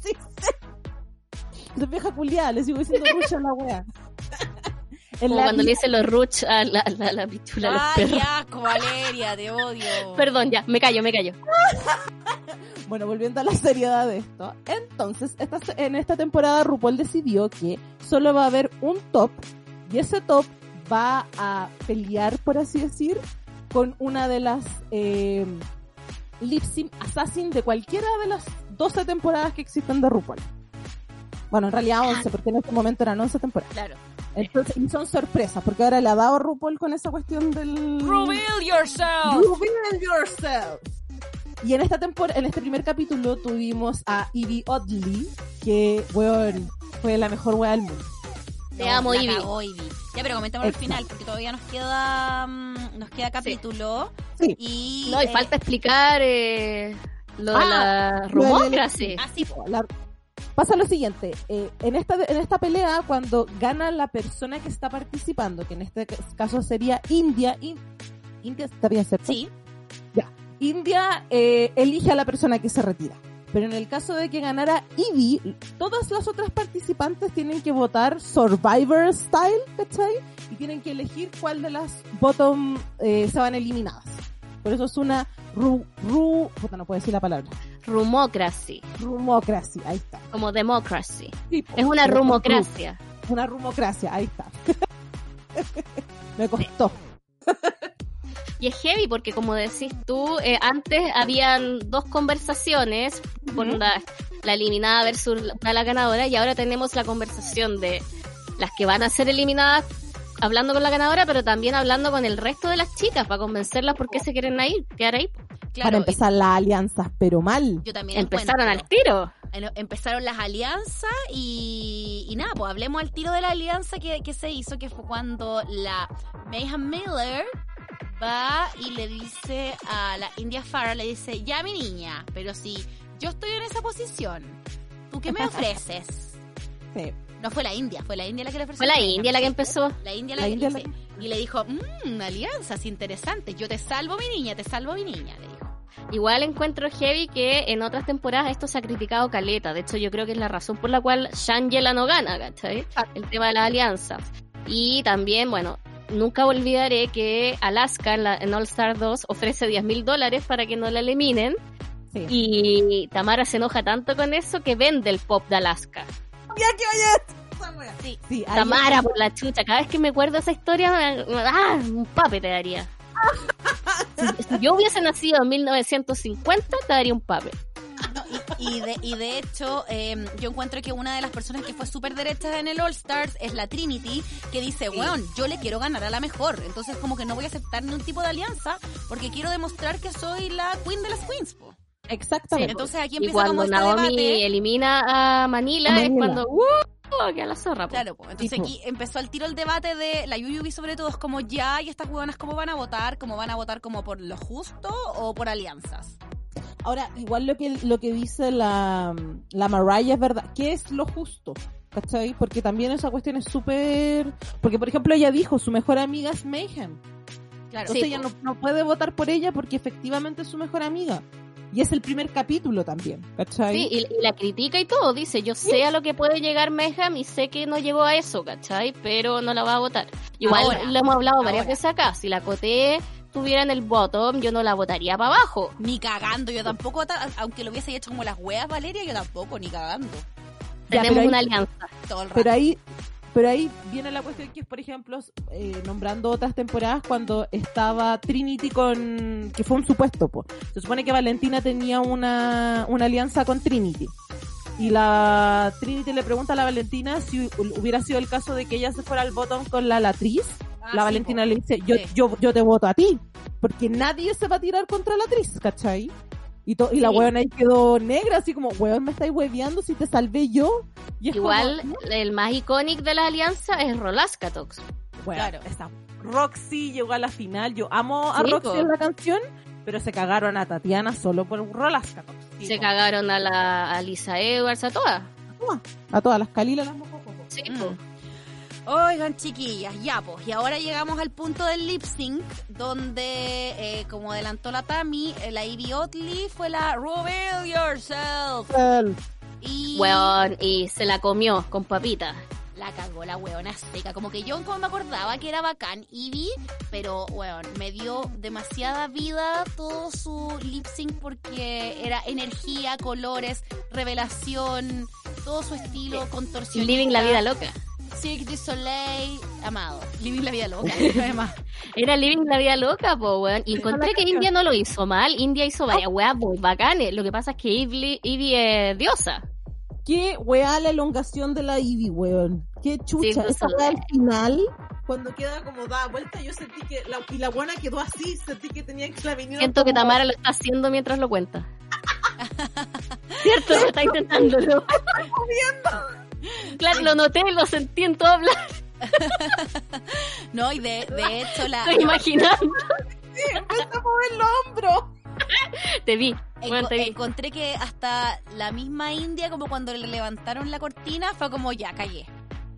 Sí, sí. Vieja culiada, le sigo diciendo rush a la wea. <laughs> Como la cuando le dicen los Ruch a la, la, la pichula a los Ay, perros. qué asco, Valeria, te odio. <laughs> Perdón, ya, me callo, me callo. Bueno, volviendo a la seriedad de esto. Entonces, esta, en esta temporada RuPaul decidió que solo va a haber un top y ese top va a pelear, por así decir, con una de las eh, lip sync assassin de cualquiera de las 12 temporadas que existen de RuPaul. Bueno, en realidad 11, porque en este momento eran 11 temporadas. Claro. Entonces, y son sorpresas, porque ahora le ha dado RuPaul con esa cuestión del... Reveal yourself. Reveal yourself. Y en esta temporada, en este primer capítulo tuvimos a Evie Oddly, que, weón, fue la mejor wea del mundo. Te No, amo, Ivy. Ya, pero comentamos al final, porque todavía nos queda mm, nos queda capítulo. Sí. Y, No, y eh, falta explicar eh, lo de Ah, la del- rumocracy. Ah, Pasa lo siguiente, eh, en, esta, en esta pelea, cuando gana la persona que está participando, que en este caso sería India, In- India está bien, ¿cierto? Sí. India eh, elige a la persona que se retira. Pero en el caso de que ganara Ivy, todas las otras participantes tienen que votar Survivor Style, ¿cachai? Y tienen que elegir cuál de las bottom eh, se van eliminadas. Por eso es una ru, ru, puta, no puedo decir la palabra. Rumocracy, Rumocracia, ahí está. como democracy. Sí. Es una rumocracia. ru, Una rumocracia, ahí está. <laughs> Me costó. Y es heavy porque como decís tú, eh, antes habían dos conversaciones, con Ujú. la, la eliminada versus la, la ganadora, y ahora tenemos la conversación de las que van a ser eliminadas hablando con la ganadora, pero también hablando con el resto de las chicas para convencerlas por qué se quieren ir, quedar ahí. Claro, Para empezar las alianzas, pero mal. yo también Empezaron encuentro. al tiro. Empezaron las alianzas y, y nada, pues hablemos al tiro de la alianza que, que se hizo, que fue cuando la Mayhem Miller va y le dice a la India Farah, le dice, ya mi niña, pero si yo estoy en esa posición, ¿tú qué me <laughs> ofreces? Sí. No fue la India, fue la India la que le ofreció. Fue la India la que empezó. La India la, La que India le- Y le dijo, mmm, alianzas interesantes, yo te salvo mi niña, te salvo mi niña, le dijo. Igual encuentro heavy que en otras temporadas esto se ha criticado caleta. De hecho, yo creo que es la razón por la cual Shangela no gana, ¿cachai? El tema de las alianzas. Y también, bueno, nunca olvidaré que Alaska en, la- en All Star 2 ofrece 10 mil dólares para que no la eliminen. Sí. Y Tamara se enoja tanto con eso que vende el pop de Alaska. Ya que vaya Sí. Sí, Tamara por la chucha. Cada vez que me acuerdo esa historia, me- me- ¡ah! un pape te daría. <laughs> Si, si yo hubiese nacido en 1950, te daría un pape. No, y, y de, y de hecho, eh, yo encuentro que una de las personas que fue súper derecha en el All Stars es la Trinity, que dice, weón, yo le quiero ganar a la mejor. Entonces, como que no voy a aceptar ningún tipo de alianza porque quiero demostrar que soy la queen de las queens. po". Exactamente. Entonces, aquí Y empieza como cuando este Naomi debate. elimina a Manila, A es Manila. cuando ¡uh! que a la zorra. po. Claro, pues. Entonces aquí empezó el tiro el debate de la Yuyubi sobre todo, es como ya, y estas huevonas cómo van a votar, cómo van a votar como por lo justo o por alianzas. Ahora, igual lo que, lo que dice la, la Mariah es verdad. ¿Qué es lo justo? ¿Cachai? Porque también esa cuestión es súper... Porque, por ejemplo, ella dijo, su mejor amiga es Mayhem. Claro, Entonces Sí, ella no, no puede votar por ella porque efectivamente es su mejor amiga. Y es el primer capítulo también, ¿cachai? Sí, y, y la critica y todo. Dice, yo sé a lo que puede llegar Mayhem y sé que no llegó a eso, ¿cachai? Pero no la va a votar. Igual Ahora, lo hemos hablado varias veces acá. Si la Coté estuviera en el bottom, yo no la votaría para abajo. Ni cagando, yo tampoco, ta- aunque lo hubiese hecho como las hueas, Valeria, yo tampoco, ni cagando. Ya, Tenemos pero ahí- una alianza. Todo el rato. Pero ahí, pero ahí viene la cuestión que es, por ejemplo, eh, nombrando otras temporadas cuando estaba Trinity con, que fue un supuesto, po. Se supone que Valentina tenía una, una alianza con Trinity. Y la Trinity le pregunta a la Valentina si hubiera sido el caso de que ella se fuera al bottom con la latriz. Ah, la sí, Valentina po. le dice, yo, Sí. yo, yo te voto a ti. Porque nadie se va a tirar contra la actriz, ¿cachai? Y, to- y la weona ahí quedó negra, así como, weón, me estáis hueveando si te salvé yo. Y Igual, como, el más icónico de la alianza es Rolaska Tox. Bueno, Claro. esa Roxy llegó a la final. Yo amo a Sí, Roxy po. en la canción, pero se cagaron a Tatiana solo por Rolasca. Sí, Se po. cagaron a la a Lisa Edwards, a todas. A todas las Calilas las. Sí, Mm. Oigan, chiquillas, ya pues. Y ahora llegamos al punto del lip sync, donde, eh, como adelantó la Tami, eh, la Ivy Otley fue la Reveal Yourself. Y Weón, y se la comió con papita. la cagó la weona seca. Como que yo como me acordaba que era bacán Ivy, pero weón, me dio demasiada vida todo su lip sync porque era energía, colores, revelación, todo su estilo, contorsión. Living la vida loca. Cirque du Soleil, amado. Living la vida loca, <laughs> además. Era Living la vida loca, po, weón. Y encontré que India no lo hizo mal. India hizo varias weas muy bacanes. Lo que pasa es que Ivy, Ivy es diosa. Qué weá la elongación de la Ivy, weón. Qué chucha. Sí, Esa sé. al final, cuando queda como da vuelta, yo sentí que, la, y la buena quedó así, sentí que tenía que la Siento que Tamara lo está haciendo mientras lo cuenta. <laughs> ¿Cierto? Está intentándolo. <laughs> Claro, lo noté, lo sentí en todo hablar. <laughs> No, y de, de hecho la... Estoy imaginando. Sí, empieza a mover los hombros. Te vi. Bueno, te vi. encontré que hasta la misma India, como cuando le levantaron la cortina, fue como ya, callé.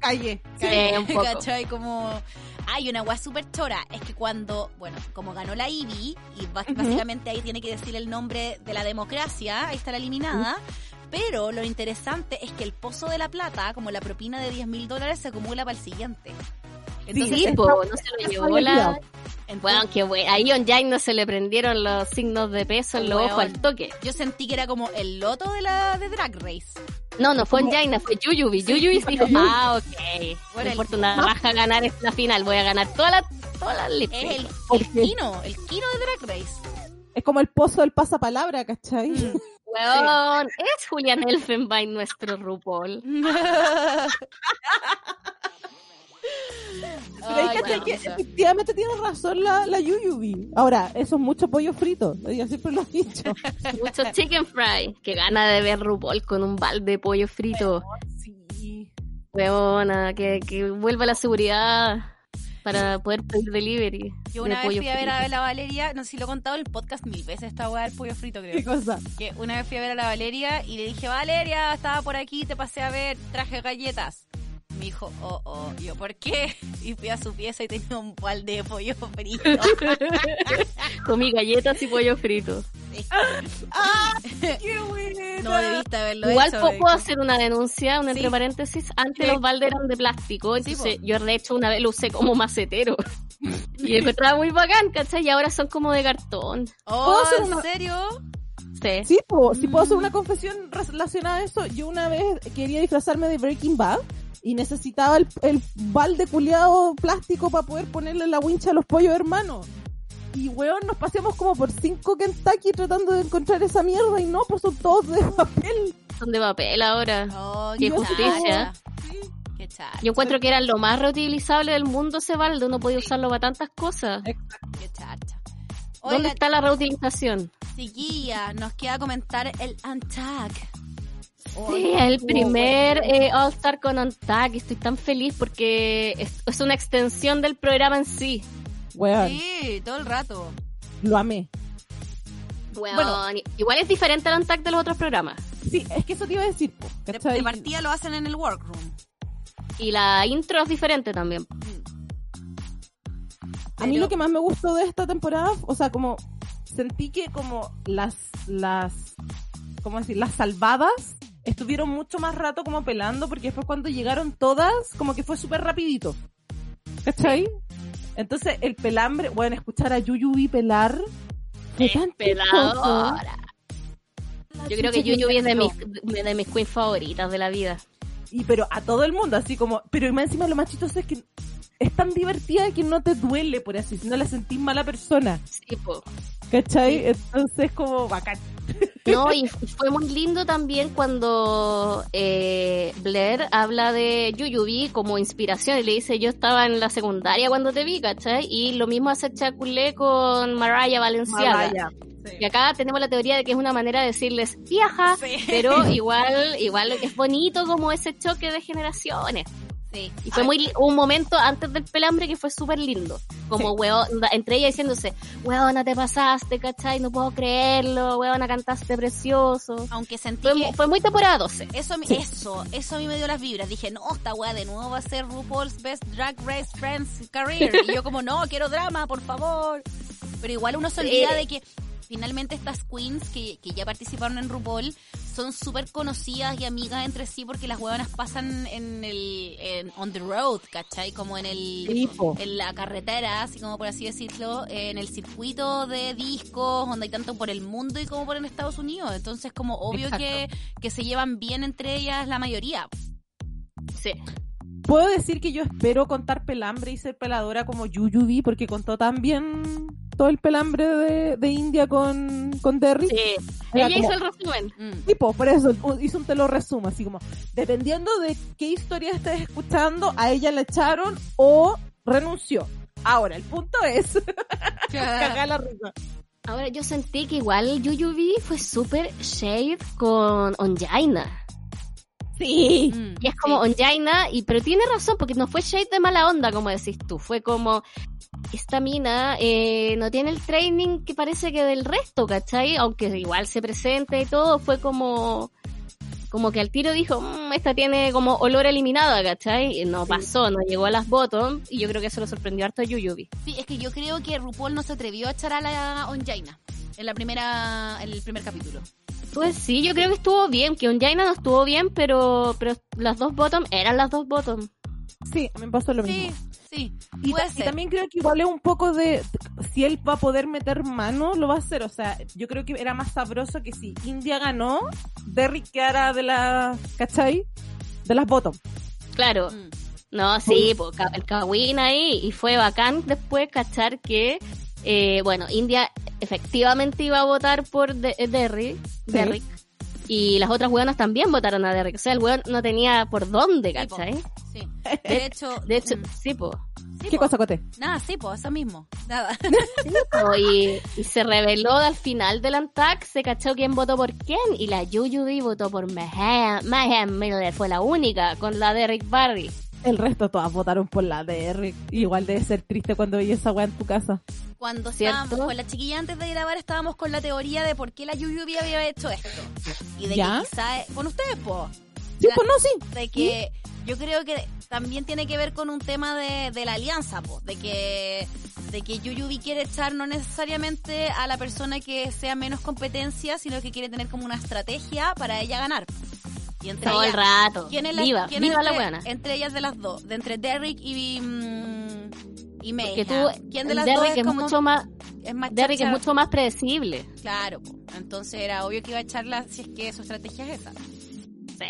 Calle. Sí, <laughs> un poco. ¿Cachai? Como. Hay una weá súper chora. Es que cuando, bueno, como ganó la IBI, y básicamente ahí tiene que decir el nombre de la democracia, ahí está la eliminada. Pero lo interesante es que el pozo de la plata, como la propina de 10 mil dólares, se acumula para el siguiente. Entonces, Sí, po, no se lo llevó la... entonces, Bueno, qué bueno. A Ion Jain no se le prendieron los signos de peso en los ojos al toque. yo sentí que era como el loto de la de Drag Race. No, no fue en Jaina, fue Yuyubi. Yuyubi <laughs> dijo, Yuyubi. ah, ok. Bueno, no importa una raja ganar esta final, voy a ganar toda la, toda la Es el, ¿Por el? Kino, el Kino de Drag Race. Es como el pozo del pasapalabra, ¿cachai? Weón, es Julian Elfenbein nuestro RuPaul. <laughs> Ay, que bueno, que o sea. efectivamente tiene razón la, la Yuyubi. Ahora, eso es mucho pollo frito. Ella siempre lo ha dicho. Mucho chicken fry. Que gana de ver RuPaul con un balde de pollo frito. Sí. Huevona, que, que vuelva la seguridad para poder pedir delivery. Yo de una vez pollo fui a ver frito. a la Valeria, no sé si lo he contado en el podcast mil veces, esta weá del pollo frito, ¿Qué creo. cosa? Que una vez fui a ver a la Valeria y le dije, Valeria, estaba por aquí, te pasé a ver, traje galletas. Me dijo, oh, oh, Y yo, ¿por qué? <laughs> Y fui a su pieza y tenía un balde de pollo frito. <laughs> Comí galletas y pollo frito. ¡Ah! <laughs> ¡Qué buena! No debiste haberlo Igual hecho. puedo hacer una denuncia, un Sí. entre paréntesis. Antes Sí. los baldes eran de plástico, entonces yo de hecho una vez lo usé como macetero. y encontraba muy bacán, ¿cachai? Y ahora son como de cartón. Oh, ¿Puedo hacer ¿en una- serio? Sí. Sí, si puedo hacer Mm. una confesión relacionada a eso. Yo una vez quería disfrazarme de Breaking Bad y necesitaba el, el balde culiado plástico para poder ponerle la wincha a los pollos hermanos. Y weón, nos paseamos como por cinco Kentucky tratando de encontrar esa mierda y no, pues son todos de papel. Son de papel ahora. Oh, Qué justicia. Yo encuentro que era lo más reutilizable del mundo ese balde, uno podía usarlo para tantas cosas. Qué chacha. ¿Dónde Oiga, está la reutilización? chiquilla, nos queda comentar el untag. Sí, el primer eh, All Star con Ontag. Estoy tan feliz porque es, es una extensión del programa en sí. Weón, Sí, todo el rato. lo amé. Bueno, igual es diferente al Ontag de los otros programas. Sí, es que eso te iba a decir, De, partida lo hacen en el workroom. Y la intro es diferente también. A mí lo que más me gustó de esta temporada, o sea, como sentí que como las, las, ¿cómo decir? Las salvadas estuvieron mucho más rato como pelando porque después cuando llegaron todas, como que fue súper rapidito. ¿Cachai? Entonces el pelambre, bueno, escuchar a Yuyubi pelar fue Es tan peladora. Yo creo que Chucha, Yuyu es de mis, de mis queens favoritas de la vida. Y pero a todo el mundo, así como, pero más encima lo más chistoso es que es tan divertida que no te duele, por así, si no la sentís mala persona. Sí, po. ¿Cachai? Entonces como bacán. No, y fue muy lindo también cuando eh, Blair habla de Yuyubi como inspiración y le dice yo estaba en la secundaria cuando te vi, ¿cachai? Y lo mismo hace Chaculé con Mariah Valenciaga. Mariah. Y acá tenemos la teoría de que es una manera de decirles viaja, Sí. pero <laughs> igual, igual es bonito como ese choque de generaciones. Sí. Y fue muy un momento antes del pelambre que fue súper lindo. Como weón, entre ellas diciéndose, weona te pasaste, ¿cachai? No puedo creerlo, weona cantaste precioso. Aunque sentí Fue, que mu- fue muy temporada 12. eso, Sí. eso, eso a mí me dio las vibras. Dije, no, esta weá de nuevo va a ser RuPaul's Best Drag Race Friends Career. Y yo como, no, quiero drama, por favor. Pero igual uno se olvida Sí. de que finalmente estas queens que, que ya participaron en RuPaul son súper conocidas y amigas entre sí porque las huevonas pasan en el en, on the road, ¿cachai? Como en el en la carretera, así como por así decirlo, en el circuito de discos, donde hay tanto por el mundo y como por en Estados Unidos. Entonces, como obvio Exacto. que, que se llevan bien entre ellas la mayoría. Sí. Puedo decir que yo espero contar pelambre y ser peladora como Yuyubi porque contó tan bien todo el pelambre de, de India con, con Derry. Sí. Era Ella como- hizo el resumen. Mm. Tipo, por eso hizo un te lo resumo, así como, dependiendo de qué historia estés escuchando, a ella le echaron o renunció. Ahora, el punto es, <laughs> cagar la risa. Ahora yo sentí que igual Yuyubi fue súper shade con Onjaina. Sí. Mm, Y es como sí. Onjaina, y, pero tiene razón, porque no fue shade de mala onda, como decís tú. Fue como, esta mina eh, no tiene el training que parece que del resto, ¿cachai? Aunque igual se presente y todo, fue como, como que al tiro dijo, "Mm, esta tiene como olor a eliminada, ¿cachai? Y no pasó, no llegó a las bottom, y yo creo que eso lo sorprendió harto a Yuyubi. Sí, es que yo creo que RuPaul no se atrevió a echar a la Onjaina en la primera en el primer capítulo. Pues sí, yo creo que estuvo bien, que Onjaina no estuvo bien, pero, pero las dos bottom eran las dos bottom. Sí, me pasó lo mismo. Sí, sí. Y, puede ta- y también creo que igual es un poco de si él va a poder meter mano, lo va a hacer. O sea, yo creo que era más sabroso que si India ganó, Derrick quedara de la, ¿cachai? De las bottom. Claro. Mm. No, sí, pues, ca- el Kawin ahí, y fue bacán después cachar que, eh, bueno, India efectivamente iba a votar por De- eh, Derry, Sí. Derrick, Y las otras weonas también votaron a Derrick. O sea, el weón no tenía por dónde, Sí, po. ¿cachai? Sí. <laughs> De hecho, De hecho, mm, sí, po. sí, ¿Qué po. cosa, Cote? Nada, sí, pues, eso mismo. Nada. <laughs> Po, Y, y se reveló al final del ANTAC, se cachó quién votó por quién. Y la Yuyubi votó por Mayhem, Mayhem Miller, fue la única, con la Derrick Barry. El resto todas votaron por la DR. Igual debe ser triste cuando veis esa weá en tu casa. Cuando ¿Cierto? estábamos con la chiquilla antes de grabar, estábamos con la teoría de por qué la Yuyubi había hecho esto. Y de ¿Ya? que quizá, con ustedes, po, Sí, La- pues no, sí. de que yo creo que también tiene que ver con un tema de, de la alianza, po, de que de que Yuyubi quiere echar no necesariamente a la persona que sea menos competencia, sino que quiere tener como una estrategia para ella ganar. Y entre Todo el ellas- rato. ¿Quién es la, viva, quién viva entre, la buena. Entre ellas de las dos, de entre Derrick y mm, y May. Que tú, ¿Quién de las Derrick dos es, es como mucho más, es más Derrick es mucho más predecible. Claro, po. entonces era obvio que iba a echarla si es que su estrategia es esa.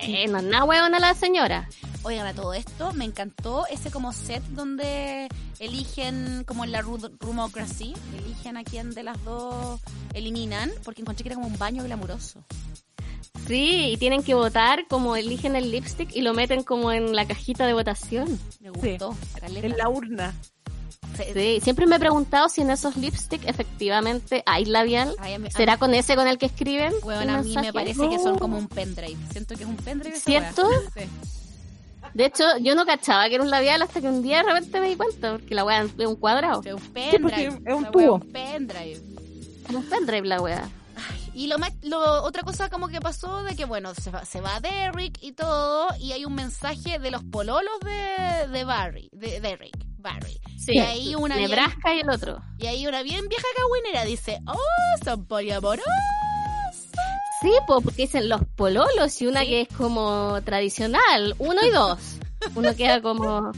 Sí, no es nada huevona la señora. Oigan, a todo esto me encantó ese como set donde eligen, como en la Ru- Rumocracy, eligen a quién de las dos eliminan, porque encontré que era como un baño glamuroso. Sí, y tienen que votar como eligen el lipstick y lo meten como en la cajita de votación. Me gustó. caleta. urna. Se- Sí, siempre me he preguntado si en esos lipstick efectivamente hay labial. Ay, ¿Será con ese con el que escriben? Bueno, a mí me parece que son como un pendrive. Siento que es un pendrive. ¿Cierto? Sí. De hecho, yo no cachaba que era un labial hasta que un día de repente me di cuenta, porque la weá es un cuadrado. Es un pendrive. es un tubo. un pendrive. Es un pendrive la weá. Y lo, más- lo otra cosa como que pasó de que, bueno, se va, se va Derrick y todo, y hay un mensaje de los pololos de, de Barry, de Derrick, Barry. Sí, Y ahí una bien, Nebraska y el otro. y ahí una bien vieja cagüinera dice, oh, son poliamorosos. Sí, po, porque dicen los pololos y una Sí. que es como tradicional, uno y dos. Uno queda como,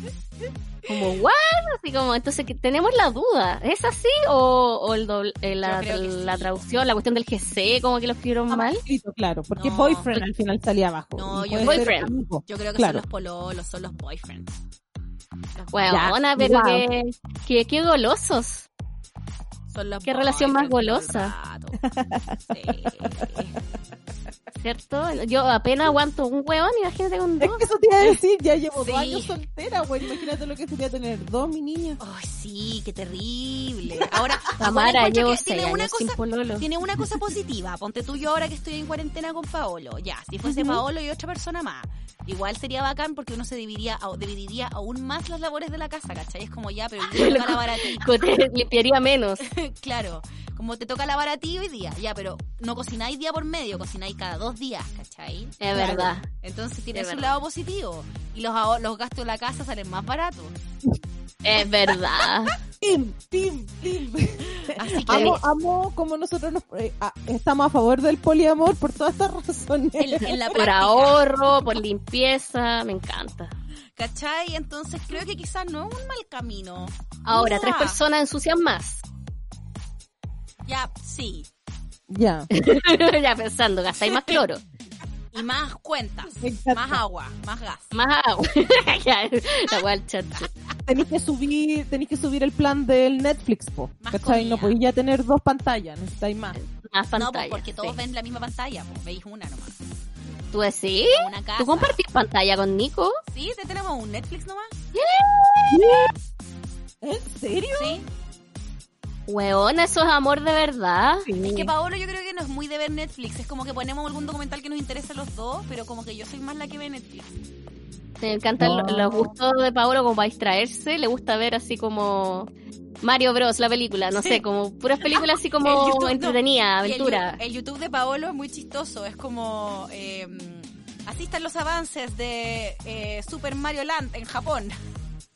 como, ¿what? Así como, entonces que tenemos la duda, ¿es así o, o el doble- eh, la, que sí. la traducción, la cuestión del GC, como que lo escribieron mal? Escrito, claro, porque No. boyfriend al final salía abajo. No, yo- Boyfriend. amigo. Yo creo que Claro. son los pololos, son los boyfriends. Ya, pero wow. que, que, qué golosos. Son los Qué relación más golosa. Sí. <laughs> ¿Cierto? Yo apenas aguanto un huevón, imagínate con Es dos. que eso te iba a <laughs> decir, ya llevo Sí. dos años soltera, güey. Imagínate lo que sería tener dos, mi niña. Ay, sí, qué terrible. <laughs> Ahora, Tamara, llevo que seis tiene una sin cosa, pololo. tiene una cosa positiva. Ponte tú yo ahora que estoy en cuarentena con Paolo. Ya, si fuese Paolo y otra persona más. Igual sería bacán porque uno se dividiría, dividiría aún más las labores de la casa, ¿cachai? Es como ya, pero hoy día te toca lavar a ti. Te <laughs> limpiaría menos. claro, como te toca lavar a ti hoy día, ya, pero no cocináis día por medio, cocináis cada dos días, ¿cachai? Es verdad. Entonces tiene Es su verdad. lado positivo. Y los, los gastos de la casa salen más baratos. Es verdad. <laughs> Tim, Tim, Tim. Así que Amo, amo como nosotros nos, eh, estamos a favor del poliamor por todas estas razones. en, en la Por ahorro, por limpieza, me encanta. ¿cachai? Entonces creo que quizás no es un mal camino. Ahora, tres personas ensucian más. Ya, sí. Ya. <laughs> ya pensando, gastáis más cloro, Y más cuentas, más agua, más gas. más agua. <laughs> ya, la wea al chat. Tenéis que subir, tenéis que subir el plan del Netflix, po. Más ¿Cachai? No podéis ya tener dos pantallas, necesitáis más. Más no, pantalla. pues porque todos sí. ven la misma pantalla, pues veis una nomás. ¿Tú decís? ¿Tú compartís pantalla con Nico? Sí, te tenemos un Netflix nomás. ¿En serio? Sí. Weón, eso es amor de verdad. Es que Paolo yo creo que no es muy de ver Netflix. Es como que ponemos algún documental que nos interese a los dos, pero como que yo soy más la que ve Netflix. Me encantan No. lo- los gustos de Paolo como para distraerse. Le gusta ver así como Mario Bros, la película. No Sí. sé, como puras películas así <laughs> El como YouTube, entretenida, el aventura. yu- El, YouTube de Paolo es muy chistoso. Es como. Eh, asistan los avances de eh, Super Mario Land en Japón.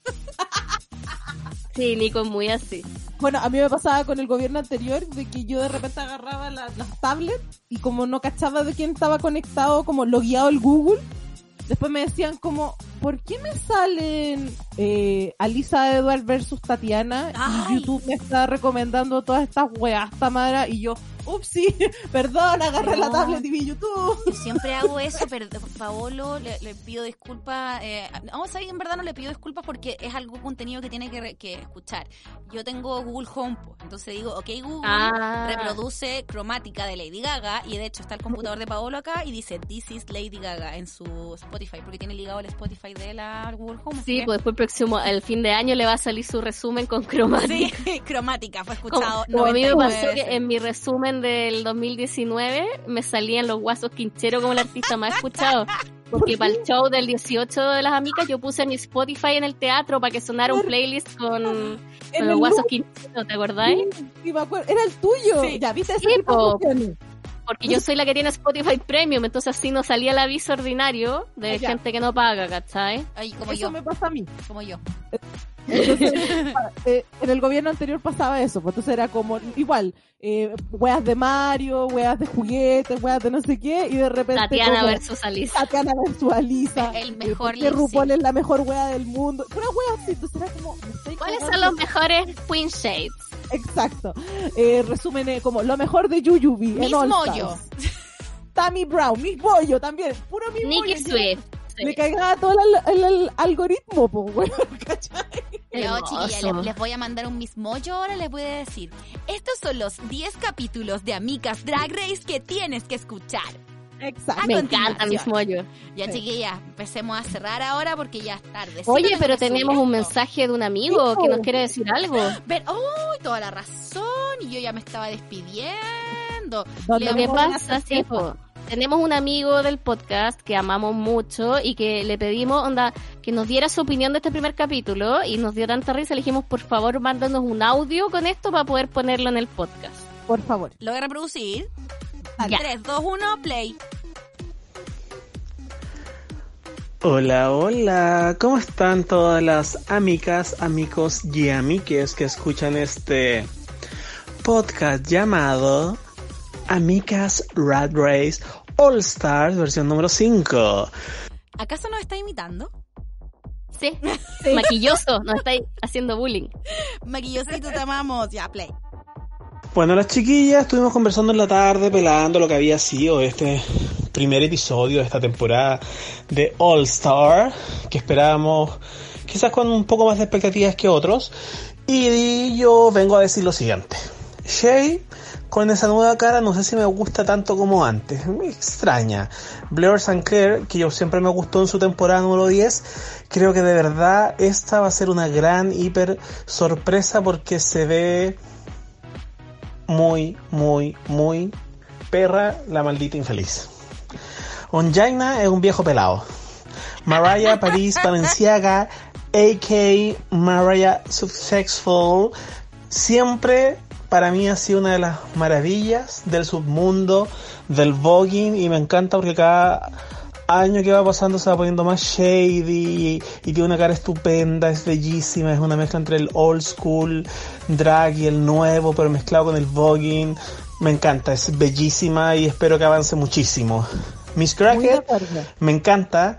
<laughs> Sí, Nico es muy así. Bueno, a mí me pasaba con el gobierno anterior de que yo de repente agarraba la- las tablets y como no cachaba de quién estaba conectado, como logueado el Google, después me decían como, ¿por qué me salen eh, Alisa Edward versus Tatiana Ay. y YouTube me está recomendando todas estas weas, Tamara? Y yo, upsi, <laughs> perdón, agarré la tablet y vi YouTube. Yo siempre hago eso, pero Paolo le, le pido disculpas. Eh, no, o sea, en verdad no le pido disculpas porque es algo contenido que tiene que, re- que escuchar. Yo tengo Google Home, entonces digo, ok Google, Ah. reproduce cromática de Lady Gaga y de hecho está el computador de Paolo acá y dice This is Lady Gaga en su Spotify porque tiene ligado el Spotify de la Google Home. Sí, pues después el próximo, el fin de año le va a salir su resumen con cromática. Sí, <laughs> cromática, fue Como, escuchado. como a mí me 99 pasó que en mi resumen del 2019 me salían los guasos quincheros como el artista más escuchado. Porque para el show del 18 de las amigas yo puse mi Spotify en el teatro para que sonara un playlist con, los guasos loop, quincheros, ¿te acordáis? sí, me acuerdo. Era el tuyo. Sí. Ya, ¿viste? Sí, Ese. Porque yo soy la que tiene Spotify Premium, entonces así no salía el aviso ordinario de Ah, gente que no paga, ¿cachai? Ay, como Eso yo, me pasa a mí. como yo. Entonces, <laughs> eh, en el gobierno anterior pasaba eso, pues entonces era como igual, eh, weas de Mario, weas de juguetes, weas de no sé qué, y de repente Tatiana como, versus Alisa. Tatiana versus Alisa, <laughs> El eh, mejor que lip sync. RuPaul es la mejor wea del mundo, una wea así, entonces era como, ¿Cuáles son los mejores Queen Shades? Exacto, eh, resumen, eh, como lo mejor de Yuyubi en Miss All Moyo. Tammy Brown, Miss Moyo también, puro Miss Nicky Swift. Le cagaba todo el, el- el algoritmo, pues, weón, <laughs> ¿cachai? Hermoso. chiquilla, les, les voy a mandar un mismo. Yo ahora les voy a decir, estos son los 10 capítulos de Amigas Drag Race que tienes que escuchar. Exacto. A Me encanta mis mollos. Ya, Sí. chiquilla, empecemos a cerrar ahora porque ya es tarde. Sí, Oye, pero tenemos un mensaje de un amigo que nos quiere decir algo. <gasps> Ver, ¡oh! Toda la razón. Y yo ya me estaba despidiendo. Lo que pasa, sí, po, tenemos un amigo del podcast que amamos mucho y que le pedimos onda que nos diera su opinión de este primer capítulo y nos dio tanta risa, le dijimos por favor mándanos un audio con esto para poder ponerlo en el podcast. Por favor. Lo voy a reproducir. Ya. 3, 2, 1, play. Hola, hola, ¿cómo están todas las amigas, amigos y amiques que escuchan este podcast llamado Amigas Rat Race All Stars versión número 5? ¿Acaso nos está imitando? Sí, <laughs> maquilloso, nos está haciendo bullying. Maquillosito, te amamos. Ya, play. Bueno, las chiquillas estuvimos conversando en la tarde, pelando lo que había sido este primer episodio de esta temporada de All Star, que esperábamos quizás con un poco más de expectativas que otros. Y yo vengo a decir lo siguiente. Shay, con esa nueva cara, no sé si me gusta tanto como antes. Me extraña. Blair St. Clair, que yo siempre me gustó en su temporada número 10, creo que de verdad esta va a ser una gran hiper sorpresa porque se ve muy, muy, muy perra la maldita infeliz. Onjaina es un viejo pelado. Mariah Paris <laughs> Balenciaga, a.k. Mariah Successful, siempre para mí ha sido una de las maravillas del submundo del voguing y me encanta porque cada año que va pasando se va poniendo más shady y, y tiene una cara estupenda, es bellísima, es una mezcla entre el old school drag y el nuevo, pero mezclado con el voguing. Me encanta, es bellísima y espero que avance muchísimo. Miss Cracker me encanta.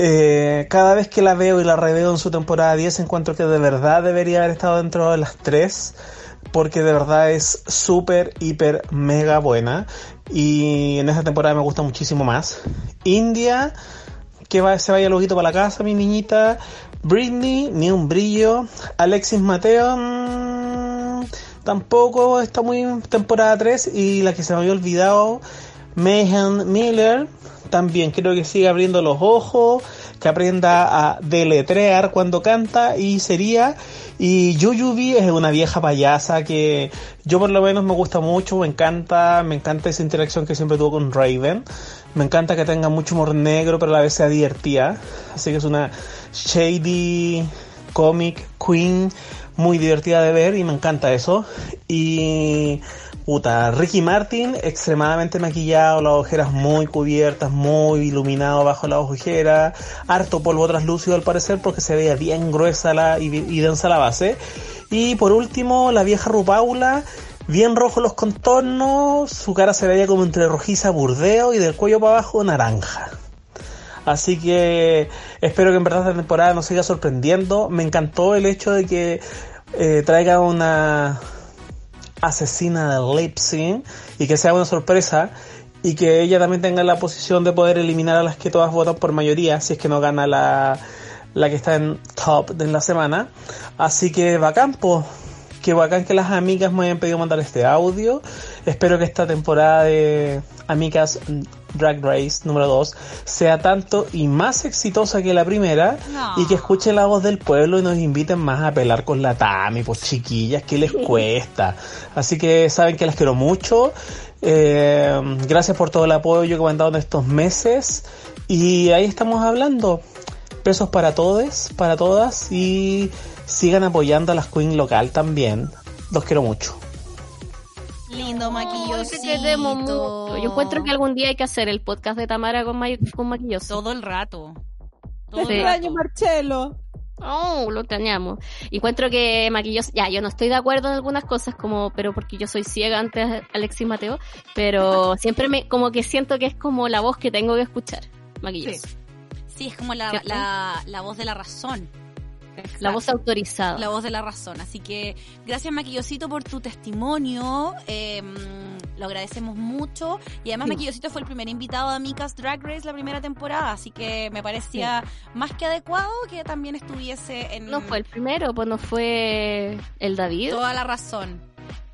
Eh, cada vez que la veo y la reveo en su temporada 10 encuentro que de verdad debería haber estado dentro de las tres porque de verdad es súper, hiper, mega buena y en esta temporada me gusta muchísimo más. India, que se vaya loquito para la casa, mi niñita. Britney, ni un brillo. Alexis Mateo, mm, tampoco está muy en temporada 3 y la que se me había olvidado, Mayhem Miller, también creo que sigue abriendo los ojos, que aprenda a deletrear cuando canta y sería. Y Yuyubi es una vieja payasa que yo por lo menos me gusta mucho, me encanta, me encanta esa interacción que siempre tuvo con Raven. Me encanta que tenga mucho humor negro, pero a la vez sea divertida. Así que es una shady comic queen muy divertida de ver y me encanta eso. Y puta, Ricky Martin extremadamente maquillado, las ojeras muy cubiertas, muy iluminado bajo las ojeras, harto polvo translúcido al parecer porque se veía bien gruesa la, y, y densa la base. Y por último, la vieja Rupaula, bien rojo los contornos, su cara se veía como entre rojiza burdeo y del cuello para abajo naranja. Así que espero que en verdad esta temporada nos siga sorprendiendo. Me encantó el hecho de que eh, traiga una asesina del lip sync y que sea una sorpresa y que ella también tenga la posición de poder eliminar a las que todas votan por mayoría si es que no gana la, la que está en top de la semana. Así que bacán, pues. Qué bacán que las amigas me hayan pedido mandar este audio. Espero que esta temporada de Amigas Drag Race número 2 sea tanto y más exitosa que la primera No. y que escuchen la voz del pueblo y nos inviten más a pelar con la Tami, pues chiquillas, ¿qué les cuesta? Así que saben que las quiero mucho. Eh, gracias por todo el apoyo que me han dado en estos meses y ahí estamos hablando. Besos para todos, para todas y sigan apoyando a las Queen local también. Los quiero mucho. Lindo maquillosito. te queremos mucho. Yo encuentro que algún día hay que hacer el podcast de Tamara con, ma con maquilloso. Todo el rato. Te Todo el Sí. extraño. Marcelo. Oh, lo extrañamos. Encuentro que maquilloso, ya, yo no estoy de acuerdo en algunas cosas, como, pero porque yo soy ciega antes Alexis Mateo, pero <laughs> siempre me, como que siento que es como la voz que tengo que escuchar. Maquilloso. Sí, es como la, la, la voz de la razón. La voz autorizada. La voz de la razón. Así que gracias Maquillosito por tu testimonio. eh, lo agradecemos mucho. Y además Sí. Maquillosito fue el primer invitado de Amicas Drag Race la primera temporada. Así que me parecía más que adecuado que también estuviese en No fue el primero, pues no fue el David. toda la razón.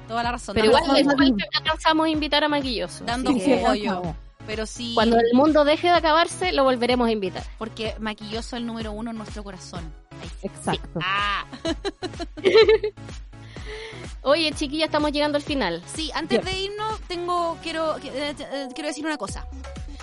Toda la razón. Pero igual después alcanzamos a invitar a Maquilloso. Dando Sí, sí, pollo. acabó. Pero sí, Cuando el mundo deje de acabarse, lo volveremos a invitar. porque Maquilloso es el número uno en nuestro corazón. Sí. Exacto. Ah, <laughs> Oye, chiquilla, estamos llegando al final. sí, antes de irnos, tengo, quiero, eh, eh, quiero decir una cosa.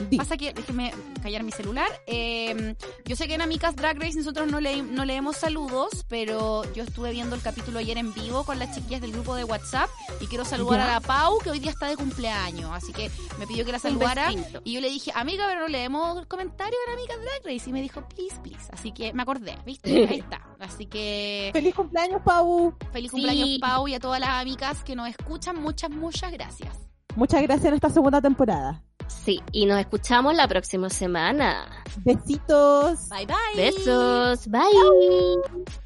Di. Pasa que, déjeme callar mi celular. Eh, yo sé que en Amicas Drag Race nosotros no, le, no leemos saludos, pero yo estuve viendo el capítulo ayer en vivo con las chiquillas del grupo de WhatsApp y quiero saludar Ya. a la Pau, que hoy día está de cumpleaños. Así que me pidió que la saludara. Y yo le dije, amiga, pero no leemos comentarios en Amicas Drag Race. Y me dijo, please, please. Así que me acordé, ¿viste? <laughs> Ahí está. Así que Feliz cumpleaños, Pau. feliz Sí. cumpleaños, Pau, y a todas las amigas que nos escuchan. Muchas, muchas gracias. Muchas gracias en esta segunda temporada. Sí, y nos escuchamos la próxima semana. Besitos. Bye, bye. Besos. Bye.